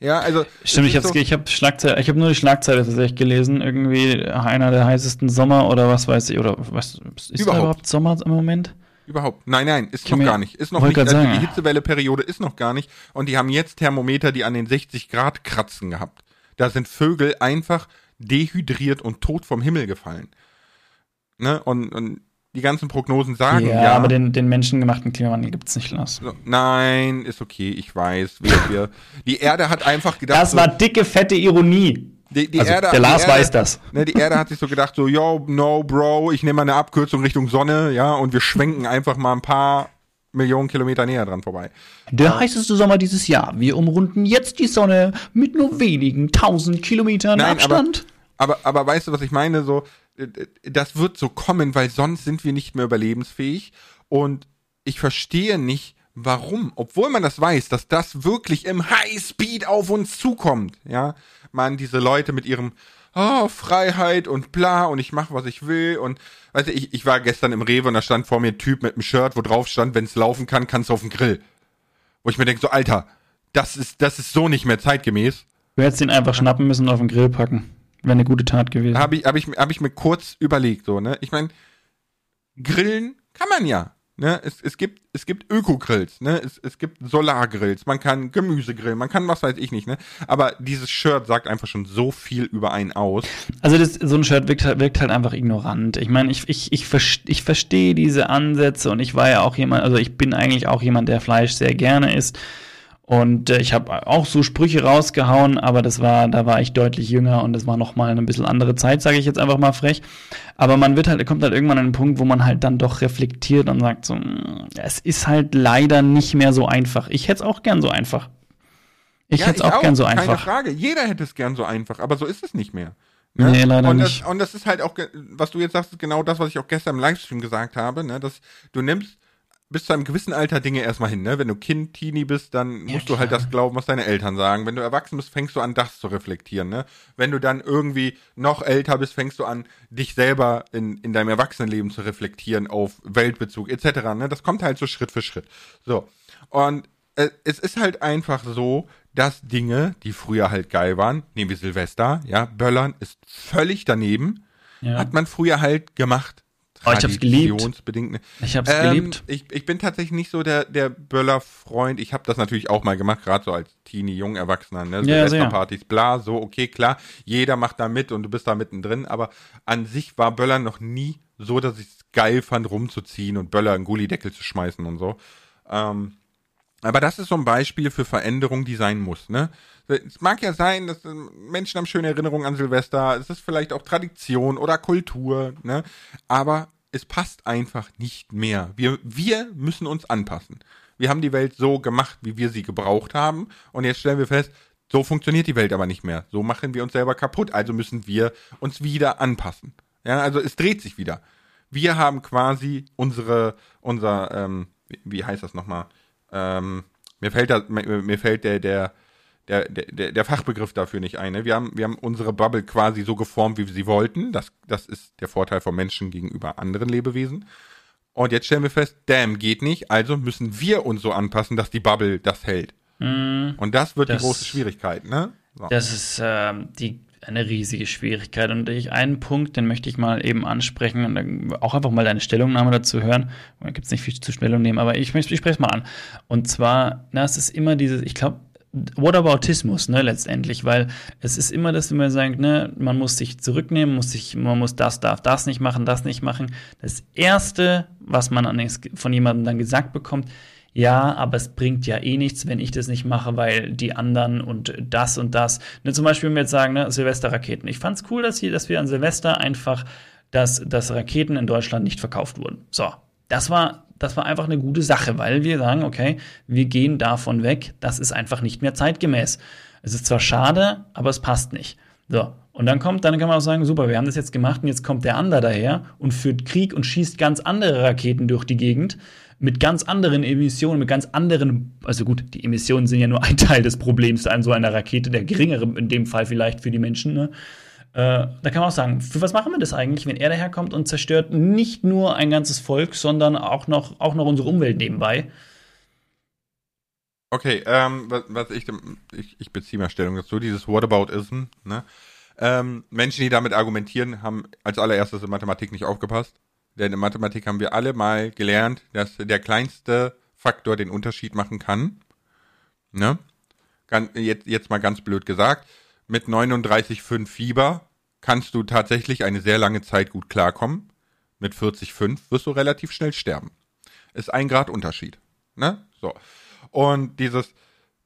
Ja, also. Stimmt, ich habe so- ich hab Schlagzeile, ich habe nur die Schlagzeile tatsächlich gelesen, irgendwie einer der heißesten Sommer oder was weiß ich, oder was ist Überhaupt. überhaupt Sommer im Moment? Überhaupt. Nein, nein, ist noch gar nicht. Ist noch nicht. Also sagen, die. Hitzewelle-Periode ist noch gar nicht. Und die haben jetzt Thermometer, die an den 60 Grad kratzen gehabt. Da sind Vögel einfach dehydriert und tot vom Himmel gefallen. Ne? Und, und die ganzen Prognosen sagen ja, ja. aber den, den menschengemachten Klimawandel gibt's nicht, Lars. so, nein, ist okay, ich weiß. Wir, wir, die Erde hat einfach gedacht. Das war dicke, fette Ironie. die, die also, Erde, der Lars Erde, weiß das. Ne, die Erde hat sich so gedacht, so, yo, no, Bro, ich nehme mal eine Abkürzung Richtung Sonne, ja, und wir schwenken einfach mal ein paar Millionen Kilometer näher dran vorbei. Der heißeste Sommer dieses Jahr. Wir umrunden jetzt die Sonne mit nur wenigen tausend Kilometern Nein, Abstand. Aber, aber weißt du, was ich meine? So, das wird so kommen, weil sonst sind wir nicht mehr überlebensfähig. Und ich verstehe nicht, warum, obwohl man das weiß, dass das wirklich im Highspeed auf uns zukommt, ja, man diese Leute mit ihrem oh, Freiheit und bla und ich mache, was ich will und weißt du, ich, ich war gestern im Rewe und da stand vor mir ein Typ mit einem Shirt, wo drauf stand, wenn es laufen kann, kannst du auf den Grill. Wo ich mir denke, so, Alter, das ist, das ist so nicht mehr zeitgemäß. Du hättest ihn einfach schnappen müssen und auf den Grill packen. Wäre eine gute Tat gewesen. habe ich, hab ich, hab ich mir kurz überlegt, so, ne? Ich meine, grillen kann man ja. Ne? Es, es gibt, es gibt Öko-Grills, ne? Es, es gibt Solargrills, man kann Gemüse grillen, man kann was weiß ich nicht, ne? Aber dieses Shirt sagt einfach schon so viel über einen aus. Also das, so ein Shirt wirkt, halt- wirkt halt einfach ignorant. Ich meine, ich, ich, ich, ich verstehe diese Ansätze und ich war ja auch jemand, also ich bin eigentlich auch jemand, der Fleisch sehr gerne isst. Und äh, ich habe auch so Sprüche rausgehauen, aber das war, da war ich deutlich jünger und das war noch mal eine bisschen andere Zeit, sage ich jetzt einfach mal frech. Aber man wird halt, kommt halt irgendwann an einen Punkt, wo man halt dann doch reflektiert und sagt so, "Mm, es ist halt leider nicht mehr so einfach. Ich hätte es auch gern so einfach. Ich Ja, hätte es auch, gern so Keine einfach. Frage. Jeder hätte es gern so einfach, aber so ist es nicht mehr. Nee, leider und nicht. Das, und das ist halt auch, was du jetzt sagst, ist genau das, was ich auch gestern im Livestream gesagt habe, ne? Dass du nimmst bis zu einem gewissen Alter Dinge erstmal hin, ne? Wenn du Kind, Teenie bist, dann Ja, musst du halt das glauben, was deine Eltern sagen. Wenn du erwachsen bist, fängst du an, das zu reflektieren, ne? Wenn du dann irgendwie noch älter bist, fängst du an, dich selber in, in deinem Erwachsenenleben zu reflektieren auf Weltbezug etc., ne? Das kommt halt so Schritt für Schritt. So. Und äh, es ist halt einfach so, dass Dinge, die früher halt geil waren, nehmen wir Silvester, ja, Böllern ist völlig daneben, Ja. hat man früher halt gemacht. Oh, ich hab's geliebt. Ne? Ich hab's Ähm, geliebt. Ich, ich bin tatsächlich nicht so der, der Böller-Freund. Ich habe das natürlich auch mal gemacht, gerade so als Teenie, jung Erwachsener, ne? Ja, ja, Silvesterpartys, bla, so, okay, klar. Jeder macht da mit und du bist da mittendrin. Aber an sich war Böller noch nie so, dass ich es geil fand, rumzuziehen und Böller in Gullideckel zu schmeißen und so. Ähm, aber das ist so ein Beispiel für Veränderung, die sein muss. Ne? Es mag ja sein, dass ähm, Menschen haben schöne Erinnerungen an Silvester. Es ist vielleicht auch Tradition oder Kultur. Ne? Aber es passt einfach nicht mehr. Wir, wir müssen uns anpassen. Wir haben die Welt so gemacht, wie wir sie gebraucht haben. Und jetzt stellen wir fest, so funktioniert die Welt aber nicht mehr. So machen wir uns selber kaputt. Also müssen wir uns wieder anpassen. Ja, also es dreht sich wieder. Wir haben quasi unsere, unser, ähm, wie, heißt das nochmal? ähm, mir fällt da, mir, mir fällt der, der, der, der, der Fachbegriff dafür nicht ein. Ne? Wir, haben, wir haben unsere Bubble quasi so geformt, wie wir sie wollten. Das, das ist der Vorteil von Menschen gegenüber anderen Lebewesen. Und jetzt stellen wir fest, damn, geht nicht, also müssen wir uns so anpassen, dass die Bubble das hält. Mm, Und das wird das, die große Schwierigkeit, ne? So. Das ist äh, die, eine riesige Schwierigkeit. Und ich, einen Punkt, den möchte ich mal eben ansprechen und auch einfach mal deine Stellungnahme dazu hören. Da gibt es nicht viel zu Stellung nehmen, aber ich, ich spreche es mal an. Und zwar, na, es ist immer dieses, ich glaube, Whataboutismus, ne, letztendlich, weil es ist immer das, wenn man sagt, ne, man muss sich zurücknehmen, muss sich, man muss das, darf das nicht machen, das nicht machen. Das Erste, was man von jemandem dann gesagt bekommt, ja, aber es bringt ja eh nichts, wenn ich das nicht mache, weil die anderen und das und das. Ne, zum Beispiel, wenn wir jetzt sagen, ne, Silvesterraketen. Ich fand's cool, dass, hier, dass wir an Silvester einfach, dass, dass Raketen in Deutschland nicht verkauft wurden. So, das war das war einfach eine gute Sache, weil wir sagen, okay, wir gehen davon weg, das ist einfach nicht mehr zeitgemäß. Es ist zwar schade, aber es passt nicht. So, und dann kommt, dann kann man auch sagen, super, wir haben das jetzt gemacht und jetzt kommt der andere daher und führt Krieg und schießt ganz andere Raketen durch die Gegend mit ganz anderen Emissionen, mit ganz anderen, also gut, die Emissionen sind ja nur ein Teil des Problems an so einer Rakete, der geringere in dem Fall vielleicht für die Menschen, ne? Äh, da kann man auch sagen, für was machen wir das eigentlich, wenn er daherkommt und zerstört nicht nur ein ganzes Volk, sondern auch noch, auch noch unsere Umwelt nebenbei? Okay, ähm, was, was ich, ich, ich beziehe mal Stellung dazu, dieses Whataboutism, ne? Ähm, Menschen, die damit argumentieren, haben als allererstes in Mathematik nicht aufgepasst. Denn in Mathematik haben wir alle mal gelernt, dass der kleinste Faktor den Unterschied machen kann. Ne? Jetzt, jetzt mal ganz blöd gesagt mit 39,5 Fieber kannst du tatsächlich eine sehr lange Zeit gut klarkommen. Mit 40,5 wirst du relativ schnell sterben. Ist ein Grad Unterschied. Ne? So. Und dieses,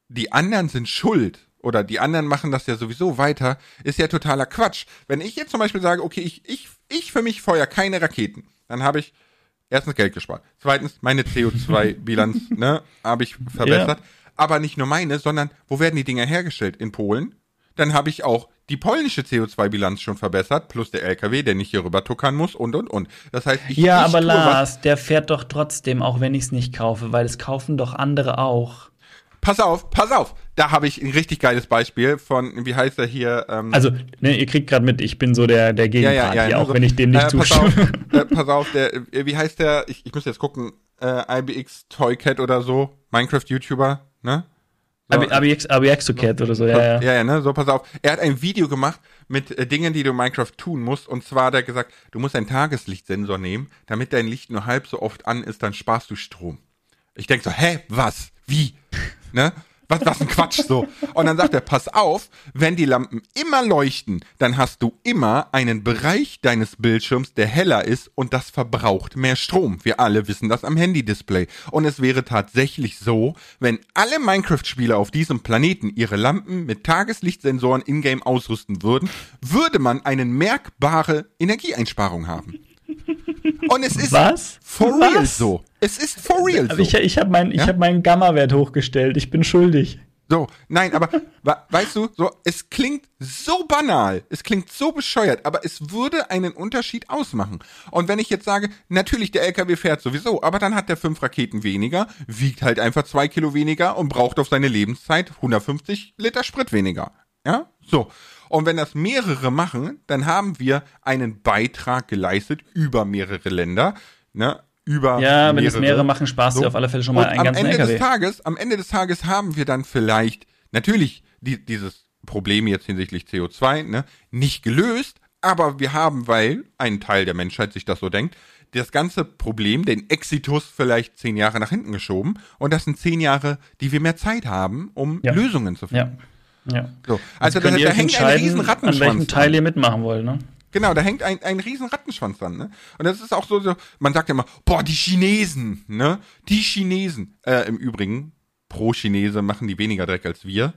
die anderen sind schuld oder die anderen machen das ja sowieso weiter, ist ja totaler Quatsch. Wenn ich jetzt zum Beispiel sage, okay, ich, ich, ich für mich feuer keine Raketen, dann habe ich erstens Geld gespart. Zweitens, meine CO2-Bilanz, ne, habe ich verbessert. Ja. Aber nicht nur meine, sondern wo werden die Dinger hergestellt? In Polen? Dann habe ich auch die polnische CO2-Bilanz schon verbessert, plus der LKW, der nicht hier rüber tuckern muss und und und. Das heißt, ich Ja, aber Lars, der fährt doch trotzdem, auch wenn ich es nicht kaufe, weil es kaufen doch andere auch. Pass auf, pass auf. Da habe ich ein richtig geiles Beispiel von, wie heißt er hier? Ähm also, ne, ihr kriegt gerade mit, ich bin so der, der Gegenpart ja, ja, ja, hier, auch so, wenn ich dem nicht äh, zustimme. Pass auf, äh, pass auf der, äh, wie heißt der? Ich, ich muss jetzt gucken, äh, IBX Toycat oder so, Minecraft-YouTuber, ne? So, ABX, ABXoCat oder so, ja, ja. Ja, ja, ne, so pass auf. Er hat ein Video gemacht mit äh, Dingen, die du in Minecraft tun musst. Und zwar hat er gesagt, du musst einen Tageslichtsensor nehmen, damit dein Licht nur halb so oft an ist, dann sparst du Strom. Ich denk so, hä, was? Wie? ne? Was, was ein Quatsch so. Und dann sagt er, pass auf, wenn die Lampen immer leuchten, dann hast du immer einen Bereich deines Bildschirms, der heller ist und das verbraucht mehr Strom. Wir alle wissen das am Handy-Display. Und es wäre tatsächlich so, wenn alle Minecraft-Spieler auf diesem Planeten ihre Lampen mit Tageslichtsensoren in-game ausrüsten würden, würde man eine merkbare Energieeinsparung haben. Und es ist Was? for real Was? so. Es ist for real aber so. Ich, ich habe meinen ja? hab meinen Gamma-Wert hochgestellt. Ich bin schuldig. So, nein, aber weißt du, so es klingt so banal, es klingt so bescheuert, aber es würde einen Unterschied ausmachen. Und wenn ich jetzt sage, natürlich der LKW fährt sowieso, aber dann hat der fünf Raketen weniger, wiegt halt einfach zwei Kilo weniger und braucht auf seine Lebenszeit 150 Liter Sprit weniger. Ja, so. Und wenn das mehrere machen, dann haben wir einen Beitrag geleistet über mehrere Länder, ne? Über ja, wenn es mehrere machen, sparst so. du auf alle Fälle schon mal einen ganzen Ende LKW. Des Tages, am Ende des Tages haben wir dann vielleicht natürlich die, dieses Problem jetzt hinsichtlich CO2 ne, nicht gelöst, aber wir haben, weil ein Teil der Menschheit sich das so denkt, das ganze Problem, den Exitus vielleicht zehn Jahre nach hinten geschoben. Und das sind zehn Jahre, die wir mehr Zeit haben, um ja. Lösungen zu finden. Ja. Ja. So. Also, also da, da hängt ein riesen Rattenschwanz. An welchem Teil ihr mitmachen wollt, ne? Genau, da hängt ein, ein riesen Rattenschwanz dran, ne? Und das ist auch so, so, man sagt ja immer, boah, die Chinesen, ne? Die Chinesen. Äh, im Übrigen, pro Chinese machen die weniger Dreck als wir.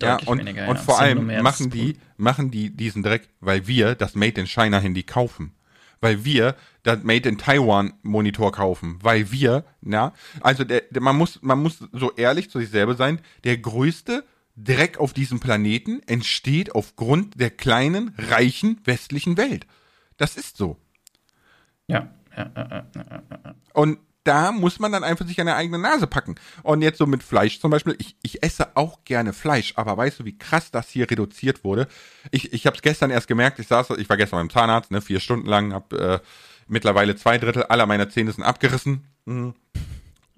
ja, und, weniger, und ja. vor allem machen die, machen die diesen Dreck, weil wir das Made in China Handy kaufen. Weil wir das Made in Taiwan Monitor kaufen. Weil wir, ja, also der, der, man muss, man muss so ehrlich zu sich selber sein, der größte Dreck auf diesem Planeten entsteht aufgrund der kleinen, reichen westlichen Welt. Das ist so. Ja. Und da muss man dann einfach sich an der eigene Nase packen. Und jetzt so mit Fleisch zum Beispiel, ich, ich esse auch gerne Fleisch, aber weißt du, wie krass das hier reduziert wurde? Ich, ich habe es gestern erst gemerkt, ich saß, ich war gestern beim Zahnarzt, ne, vier Stunden lang, hab äh, mittlerweile zwei Drittel aller meiner Zähne sind abgerissen. Mhm.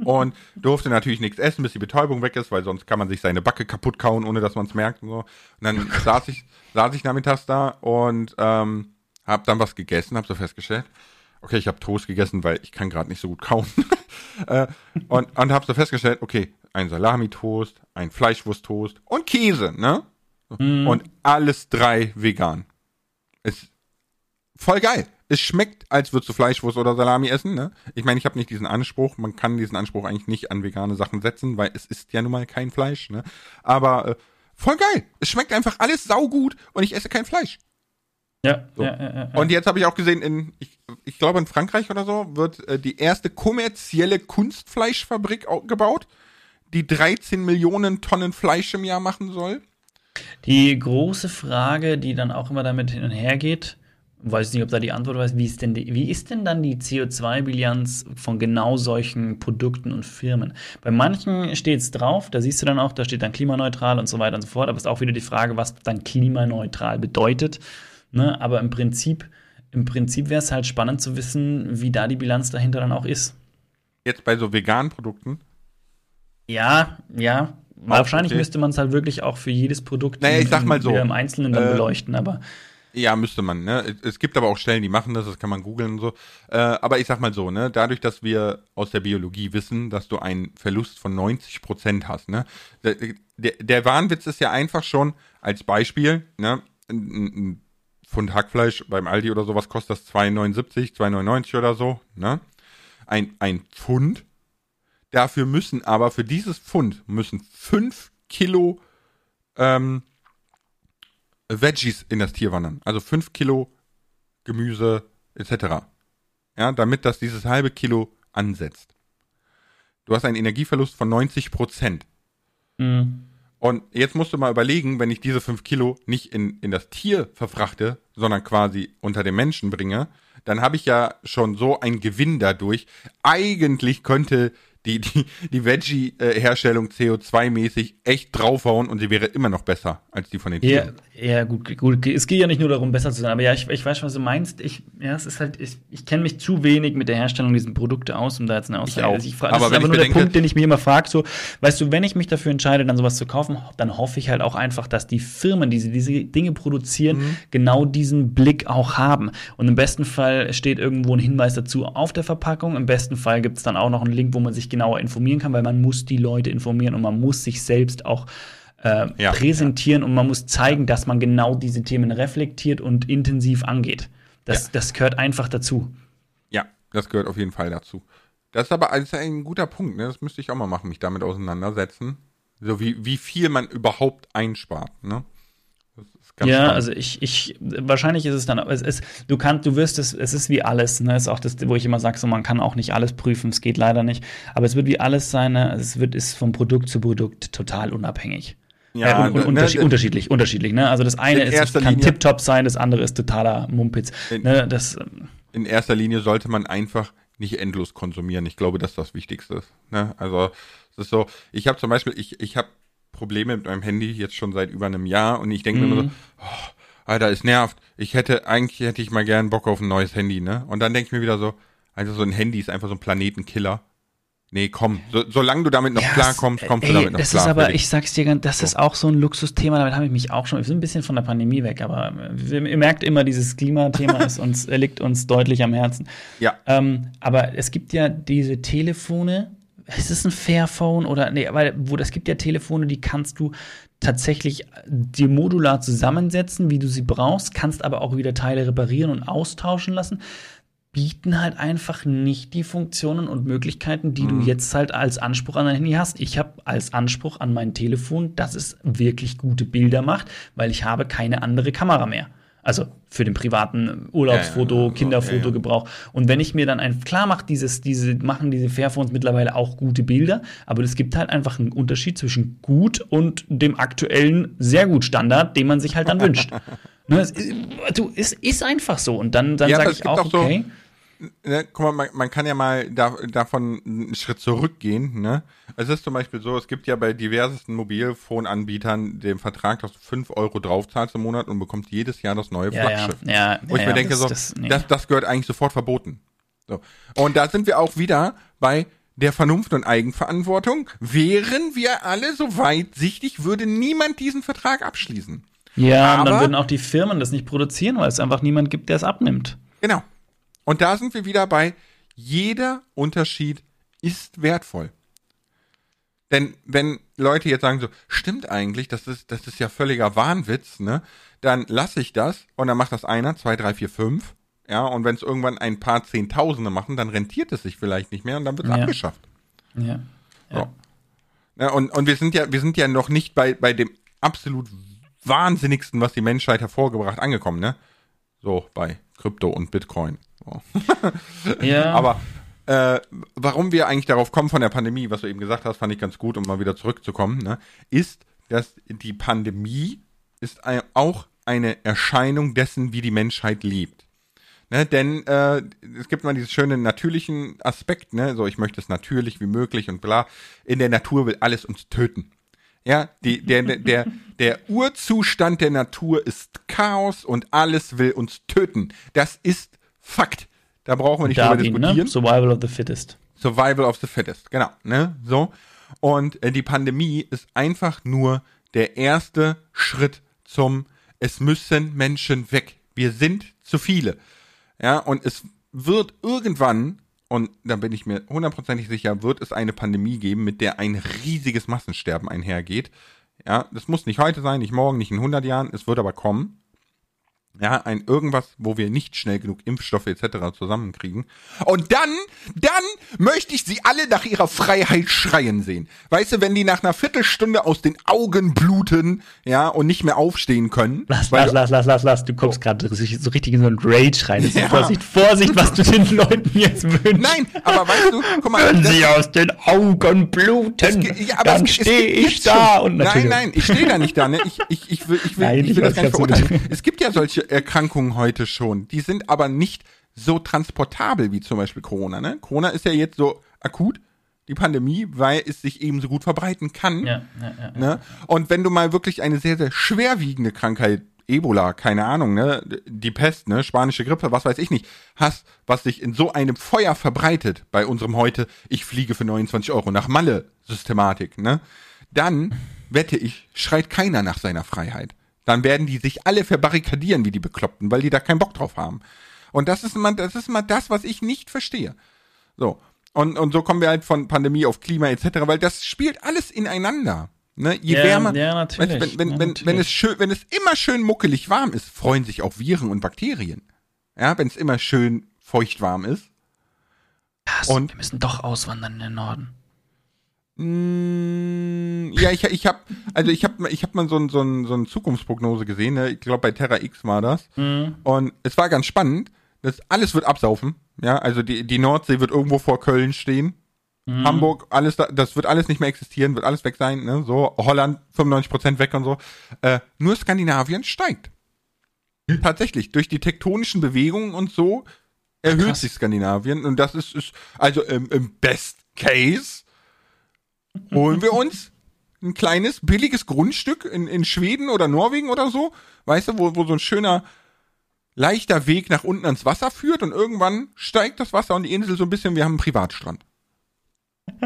Und durfte natürlich nichts essen, bis die Betäubung weg ist, weil sonst kann man sich seine Backe kaputt kauen, ohne dass man es merkt und so. Und dann saß ich, saß ich nachmittags da und ähm, hab dann was gegessen, hab so festgestellt, okay, ich habe Toast gegessen, weil ich kann gerade nicht so gut kauen. äh, und, und hab so festgestellt, okay, ein Salami-Toast, ein Fleischwurst-Toast und Käse, ne? Mm. Und alles drei vegan. Ist voll geil es schmeckt, als würdest du Fleischwurst oder Salami essen. Ne? Ich meine, ich habe nicht diesen Anspruch. Man kann diesen Anspruch eigentlich nicht an vegane Sachen setzen, weil es ist ja nun mal kein Fleisch. Ne? Aber äh, voll geil. Es schmeckt einfach alles saugut und ich esse kein Fleisch. Ja, so. ja, ja, ja, Und jetzt habe ich auch gesehen, in, ich, ich glaube in Frankreich oder so, wird äh, die erste kommerzielle Kunstfleischfabrik gebaut, die 13 Millionen Tonnen Fleisch im Jahr machen soll. Die große Frage, die dann auch immer damit hin und her geht, weiß nicht, ob da die Antwort weiß, wie ist denn, die, wie ist denn dann die CO2-Bilanz von genau solchen Produkten und Firmen? Bei manchen steht es drauf, da siehst du dann auch, da steht dann klimaneutral und so weiter und so fort, aber es ist auch wieder die Frage, was dann klimaneutral bedeutet. Ne? Aber im Prinzip, im Prinzip wäre es halt spannend zu wissen, wie da die Bilanz dahinter dann auch ist. Jetzt bei so veganen Produkten? Ja, ja. Wahrscheinlich müsste man es halt wirklich auch für jedes Produkt naja, ich sag mal so, im Einzelnen dann äh, beleuchten, aber ja, müsste man, ne? Es gibt aber auch Stellen, die machen das, das kann man googeln und so. Äh, aber ich sag mal so, ne? Dadurch, dass wir aus der Biologie wissen, dass du einen Verlust von 90 Prozent hast, ne? Der, der, der Wahnwitz ist ja einfach schon als Beispiel, ne? Ein, ein Pfund Hackfleisch beim Aldi oder sowas kostet das 2,79, 2,99 oder so, ne? Ein, ein Pfund. Dafür müssen aber, für dieses Pfund müssen 5 Kilo ähm, Veggies in das Tier wandern. Also 5 Kilo Gemüse etc. Ja, damit das dieses halbe Kilo ansetzt. Du hast einen Energieverlust von 90 Prozent. Mhm. Und jetzt musst du mal überlegen, wenn ich diese 5 Kilo nicht in, in das Tier verfrachte, sondern quasi unter den Menschen bringe, dann habe ich ja schon so einen Gewinn dadurch. Eigentlich könnte die, die, die Veggie-Herstellung CO2-mäßig echt draufhauen und sie wäre immer noch besser als die von den Tieren. Ja, ja gut, gut. Es geht ja nicht nur darum, besser zu sein, aber ja, ich, ich weiß, was du meinst. Ich, ja, es ist halt, ich, ich kenne mich zu wenig mit der Herstellung dieser Produkte aus, um da jetzt eine Aussage. Auch. Also ich frage, das aber ist aber nur der Punkt, den ich mir immer frage, so, weißt du, wenn ich mich dafür entscheide, dann sowas zu kaufen, dann hoffe ich halt auch einfach, dass die Firmen, die diese Dinge produzieren, mhm. genau diesen Blick auch haben. Und im besten Fall steht irgendwo ein Hinweis dazu auf der Verpackung. Im besten Fall gibt es dann auch noch einen Link, wo man sich genauer informieren kann, weil man muss die Leute informieren und man muss sich selbst auch äh, ja, präsentieren ja. und man muss zeigen, dass man genau diese Themen reflektiert und intensiv angeht. Das, ja. das gehört einfach dazu. Ja, das gehört auf jeden Fall dazu. Das ist aber das ist ein guter Punkt, ne? Das müsste ich auch mal machen, mich damit auseinandersetzen. So wie, wie viel man überhaupt einspart, ne? Ja, spannend. also ich, ich, wahrscheinlich ist es dann, es ist, du kannst, du wirst es, es ist wie alles, ne, ist auch das, wo ich immer sage, so man kann auch nicht alles prüfen, es geht leider nicht, aber es wird wie alles sein, ne, es wird, ist vom Produkt zu Produkt total unabhängig. Ja, äh, un, un, ne, unterschiedlich, unterschiedlich, unterschiedlich, ne, also das eine ist, kann Tip-Top sein, das andere ist totaler Mumpitz, in, ne, das. Ähm, in erster Linie sollte man einfach nicht endlos konsumieren, ich glaube, das ist das Wichtigste, ne, also, es ist so, ich habe zum Beispiel, ich, ich habe Probleme mit meinem Handy jetzt schon seit über einem Jahr und ich denke mhm. mir immer so, oh, Alter, es nervt. Ich hätte, eigentlich hätte ich mal gern Bock auf ein neues Handy, ne? Und dann denke ich mir wieder so, also so ein Handy ist einfach so ein Planetenkiller. Nee, komm, so, solange du damit noch ja, klarkommst, kommst ey, du damit noch das klar. Das ist aber, ich sag's dir, das so. ist auch so ein Luxusthema, damit habe ich mich auch schon, wir sind ein bisschen von der Pandemie weg, aber ihr merkt immer, dieses Klimathema ist uns, liegt uns deutlich am Herzen. Ja. Ähm, aber es gibt ja diese Telefone, ist es ein Fairphone oder nee, weil wo das gibt ja Telefone, die kannst du tatsächlich die modular zusammensetzen, wie du sie brauchst, kannst aber auch wieder Teile reparieren und austauschen lassen, bieten halt einfach nicht die Funktionen und Möglichkeiten, die mhm. du jetzt halt als Anspruch an dein Handy hast. Ich habe als Anspruch an mein Telefon, dass es wirklich gute Bilder macht, weil ich habe keine andere Kamera mehr. Also für den privaten Urlaubsfoto, ja, ja, Kinderfotogebrauch. Ja, Und wenn ich mir dann ein klar mache, dieses, diese machen diese Fairphones mittlerweile auch gute Bilder, aber es gibt halt einfach einen Unterschied zwischen gut und dem aktuellen sehr gut Standard, den man sich halt dann wünscht. ne, es, du, es ist einfach so. Und dann, dann sage ich auch, auch okay. Ne, guck mal, man, man kann ja mal da, davon einen Schritt zurückgehen. Ne? Es ist zum Beispiel so, es gibt ja bei diversesten Mobilfonanbietern den Vertrag, dass du 5 Euro draufzahlst im Monat und bekommst jedes Jahr das neue Ja, Flaggschiff. ja, ja, Wo ich mir denke, das- so, das- nee. das, das gehört eigentlich sofort verboten. So. Und da sind wir auch wieder bei der Vernunft und Eigenverantwortung. Wären wir alle so weitsichtig, würde niemand diesen Vertrag abschließen. Ja, und dann Aber- würden auch die Firmen das nicht produzieren, weil es einfach niemand gibt, der es abnimmt. Genau. Und da sind wir wieder bei, jeder Unterschied ist wertvoll. Denn wenn Leute jetzt sagen so, stimmt eigentlich, das ist, das ist ja völliger Wahnwitz, ne? Dann lasse ich das und dann macht das einer, zwei, drei, vier, fünf. Ja, und wenn es irgendwann ein paar Zehntausende machen, dann rentiert es sich vielleicht nicht mehr und dann wird es Ja. abgeschafft. Ja. So. Ja, und, und wir sind ja, wir sind ja noch nicht bei, bei dem absolut wahnsinnigsten, was die Menschheit hervorgebracht, angekommen, ne? So, bei Krypto und Bitcoin. Ja. Aber äh, warum wir eigentlich darauf kommen von der Pandemie, was du eben gesagt hast, fand ich ganz gut, um mal wieder zurückzukommen, ne, ist, dass die Pandemie ist ein, auch eine Erscheinung dessen, wie die Menschheit lebt. Ne, denn äh, es gibt mal diesen schönen natürlichen Aspekt, ne, so ich möchte es natürlich wie möglich und bla. In der Natur will alles uns töten. Ja, die, der, der, der Urzustand der Natur ist Chaos und alles will uns töten. Das ist Fakt. Da brauchen wir nicht drüber Darwin, diskutieren. ne? Survival of the fittest. Survival of the fittest, genau, ne, so. Und äh, die Pandemie ist einfach nur der erste Schritt zum, es müssen Menschen weg. Wir sind zu viele. Ja, und es wird irgendwann, und da bin ich mir hundertprozentig sicher, wird es eine Pandemie geben, mit der ein riesiges Massensterben einhergeht. Ja, das muss nicht heute sein, nicht morgen, nicht in 100 Jahren, es wird aber kommen. Ja, ein irgendwas, wo wir nicht schnell genug Impfstoffe etc. zusammenkriegen. Und dann, dann möchte ich sie alle nach ihrer Freiheit schreien sehen. Weißt du, wenn die nach einer Viertelstunde aus den Augen bluten, ja, und nicht mehr aufstehen können. Lass, lass, lass, lass, lass, lass. Du kommst gerade so richtig in so einen Rage rein. Ja. Vorsicht, Vorsicht, was du den Leuten jetzt wünschst. Nein, aber weißt du, guck mal, Wenn sie aus den Augen bluten, ja, aber dann stehe ich da und Nein, natürlich. nein, ich stehe da nicht da, ne? Ich, ich, ich will, ich will, Nein, ich will das gar nicht verurteilen. Es gibt ja solche Erkrankungen heute schon. Die sind aber nicht so transportabel wie zum Beispiel Corona, ne? Corona ist ja jetzt so akut, die Pandemie, weil es sich eben so gut verbreiten kann. Ja, ja, ja. Ne? Und wenn du mal wirklich eine sehr, sehr schwerwiegende Krankheit, Ebola, keine Ahnung, ne, die Pest, ne, spanische Grippe, was weiß ich nicht, hast, was sich in so einem Feuer verbreitet, bei unserem heute, ich fliege für 29 Euro nach Malle-Systematik, ne, dann, wette ich, schreit keiner nach seiner Freiheit. Dann werden die sich alle verbarrikadieren wie die Bekloppten, weil die da keinen Bock drauf haben. Und das ist mal, das ist mal das, was ich nicht verstehe. So. Und, und so kommen wir halt von Pandemie auf Klima etc., weil das spielt alles ineinander. Ne? Je Ja, wärmer, ja, natürlich. Weißt, wenn, wenn, Ja, natürlich. wenn, es schön, wenn es immer schön muckelig warm ist, freuen sich auch Viren und Bakterien. Ja, wenn es immer schön feucht warm ist. Krass, und- wir müssen doch auswandern in den Norden. Mm, ja, ich, ich habe also ich habe ich hab mal so ein so ein so eine Zukunftsprognose gesehen, ne? ich glaube bei Terra X war das. Mhm. Und es war ganz spannend, das alles wird absaufen, ja, also die die Nordsee wird irgendwo vor Köln stehen. Mhm. Hamburg, alles da, das wird alles nicht mehr existieren, wird alles weg sein, ne? So Holland 95% weg und so. Äh, nur Skandinavien steigt. Tatsächlich durch die tektonischen Bewegungen und so erhöht Krass. sich Skandinavien und das ist, ist also im, im Best Case holen wir uns ein kleines billiges Grundstück in, in Schweden oder Norwegen oder so, weißt du, wo, wo so ein schöner leichter Weg nach unten ans Wasser führt und irgendwann steigt das Wasser und die Insel so ein bisschen, wir haben einen Privatstrand.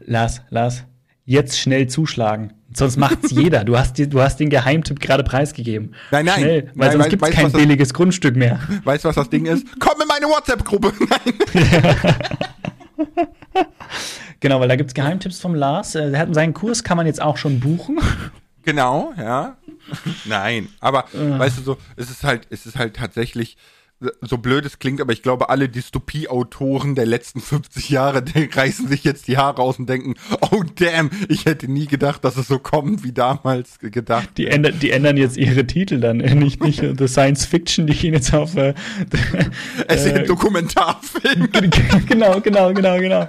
Lars, Lars, jetzt schnell zuschlagen. Sonst macht's jeder. Du hast, die, du hast den Geheimtipp gerade preisgegeben. Nein, nein. Schnell, weil Nein, sonst weil- gibt's weißt du, kein was das- billiges Grundstück mehr. Weißt du, was das Ding ist? Komm in meine WhatsApp-Gruppe. Nein. Genau, weil da gibt's Geheimtipps vom Lars. Äh, Er hat seinen Kurs kann man jetzt auch schon buchen. Genau, ja. Nein, aber weißt du so, es ist halt, es ist halt tatsächlich so blöd es klingt, aber ich glaube, alle Dystopie-Autoren der letzten 50 Jahre die reißen sich jetzt die Haare aus und denken, oh damn, ich hätte nie gedacht, dass es so kommt, wie damals gedacht. Die ändern, die ändern jetzt ihre Titel dann. Äh, Nicht, nicht The Science Fiction, die gehen jetzt auf. Äh, Es ist äh, ein Dokumentarfilm. genau, genau, genau, genau.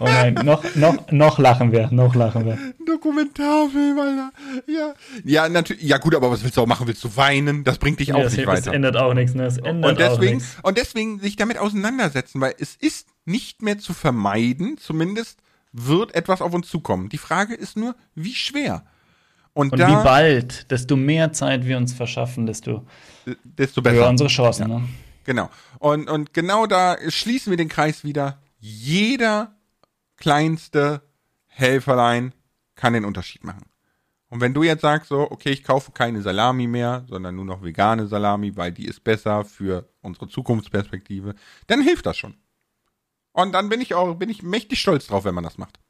Oh nein, noch, noch, noch lachen wir, noch lachen wir. Dokumentarfilm, Alter. Ja. Ja, natürlich. Ja, gut, aber was willst du auch machen? Willst du weinen? Das bringt dich Ja, auch das, nicht das weiter. ändert auch nichts, ne? Das ändert und deswegen, und deswegen sich damit auseinandersetzen, weil es ist nicht mehr zu vermeiden, zumindest wird etwas auf uns zukommen. Die Frage ist nur, wie schwer. Und, und da, wie bald, desto mehr Zeit wir uns verschaffen, desto, desto besser. höher unsere Chancen. Ja. Ne? Genau. Und, und genau da schließen wir den Kreis wieder. Jeder kleinste Helferlein kann den Unterschied machen. Und wenn du jetzt sagst so, okay, ich kaufe keine Salami mehr, sondern nur noch vegane Salami, weil die ist besser für unsere Zukunftsperspektive, dann hilft das schon. Und dann bin ich auch, bin ich mächtig stolz drauf, wenn man das macht.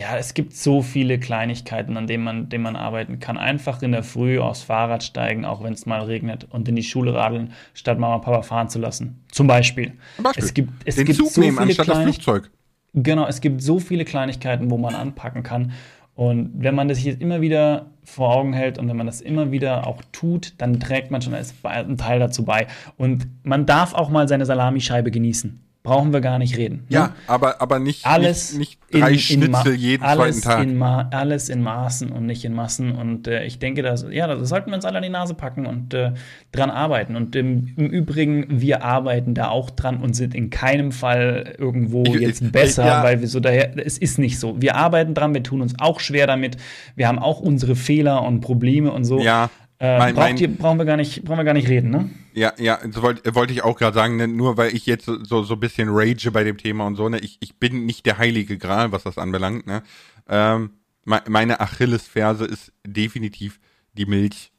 Ja, es gibt so viele Kleinigkeiten, an denen man, denen man arbeiten kann. Einfach in der Früh aufs Fahrrad steigen, auch wenn es mal regnet, und in die Schule radeln, statt Mama und Papa fahren zu lassen. Zum Beispiel. Zum Beispiel. Es gibt, es Den gibt Zug so nehmen viele anstatt das Flugzeug. Genau, es gibt so viele Kleinigkeiten, wo man anpacken kann. Und wenn man das jetzt immer wieder vor Augen hält und wenn man das immer wieder auch tut, dann trägt man schon einen Teil dazu bei. Und man darf auch mal seine Salamischeibe genießen brauchen wir gar nicht reden. Ne? Ja, aber, aber nicht, alles nicht, nicht drei in, Schnitzel in jeden alles zweiten Tag. In alles in Maßen und nicht in Massen. Und äh, ich denke, dass, ja, da sollten wir uns alle an die Nase packen und äh, dran arbeiten. Und im, im, Übrigen, wir arbeiten da auch dran und sind in keinem Fall irgendwo ich, jetzt ich, besser, ja. weil wir so daher, es ist nicht so. Wir arbeiten dran, wir tun uns auch schwer damit. Wir haben auch unsere Fehler und Probleme und so. Ja. Äh, mein, mein, ihr, brauchen, wir gar nicht, brauchen wir gar nicht reden, ne? Ja, ja, so wollte wollt ich auch gerade sagen, ne, nur weil ich jetzt so, so ein bisschen rage bei dem Thema und so, ne, ich, ich bin nicht der heilige Gral, was das anbelangt, ne. Ähm, meine Achillesferse ist definitiv die Milch.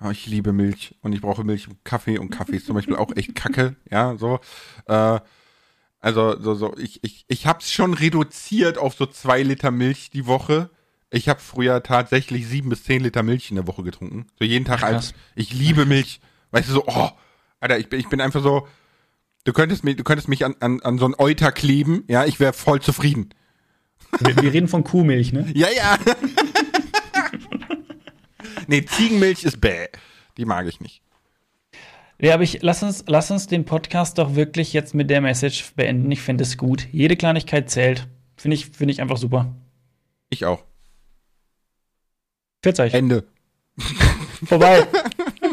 Oh, ich liebe Milch und ich brauche Milch und Kaffee und Kaffee ist zum Beispiel auch echt kacke, ja, so. Äh, also, so, so, ich, ich, ich hab's schon reduziert auf so zwei Liter Milch die Woche. Ich habe früher tatsächlich sieben bis zehn Liter Milch in der Woche getrunken. So jeden Tag als, ich liebe Milch. Weißt du, so, oh, Alter, ich bin, ich bin einfach so, du könntest mich, du könntest mich an, an, an so ein Euter kleben, ja, ich wäre voll zufrieden. Wir, wir, reden von Kuhmilch, ne? Ja, ja. nee, Ziegenmilch ist bäh. Die mag ich nicht. Ja, aber ich, lass uns, lass uns den Podcast doch wirklich jetzt mit der Message beenden. Ich finde es gut. Jede Kleinigkeit zählt. Finde ich, finde ich einfach super. Ich auch. 40. Ende. Vorbei.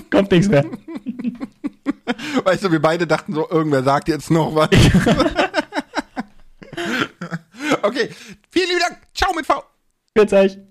Kommt nichts mehr. Weißt du, wir beide dachten so, irgendwer sagt jetzt noch was. okay, vielen lieben Dank. Ciao mit V. Grüß euch.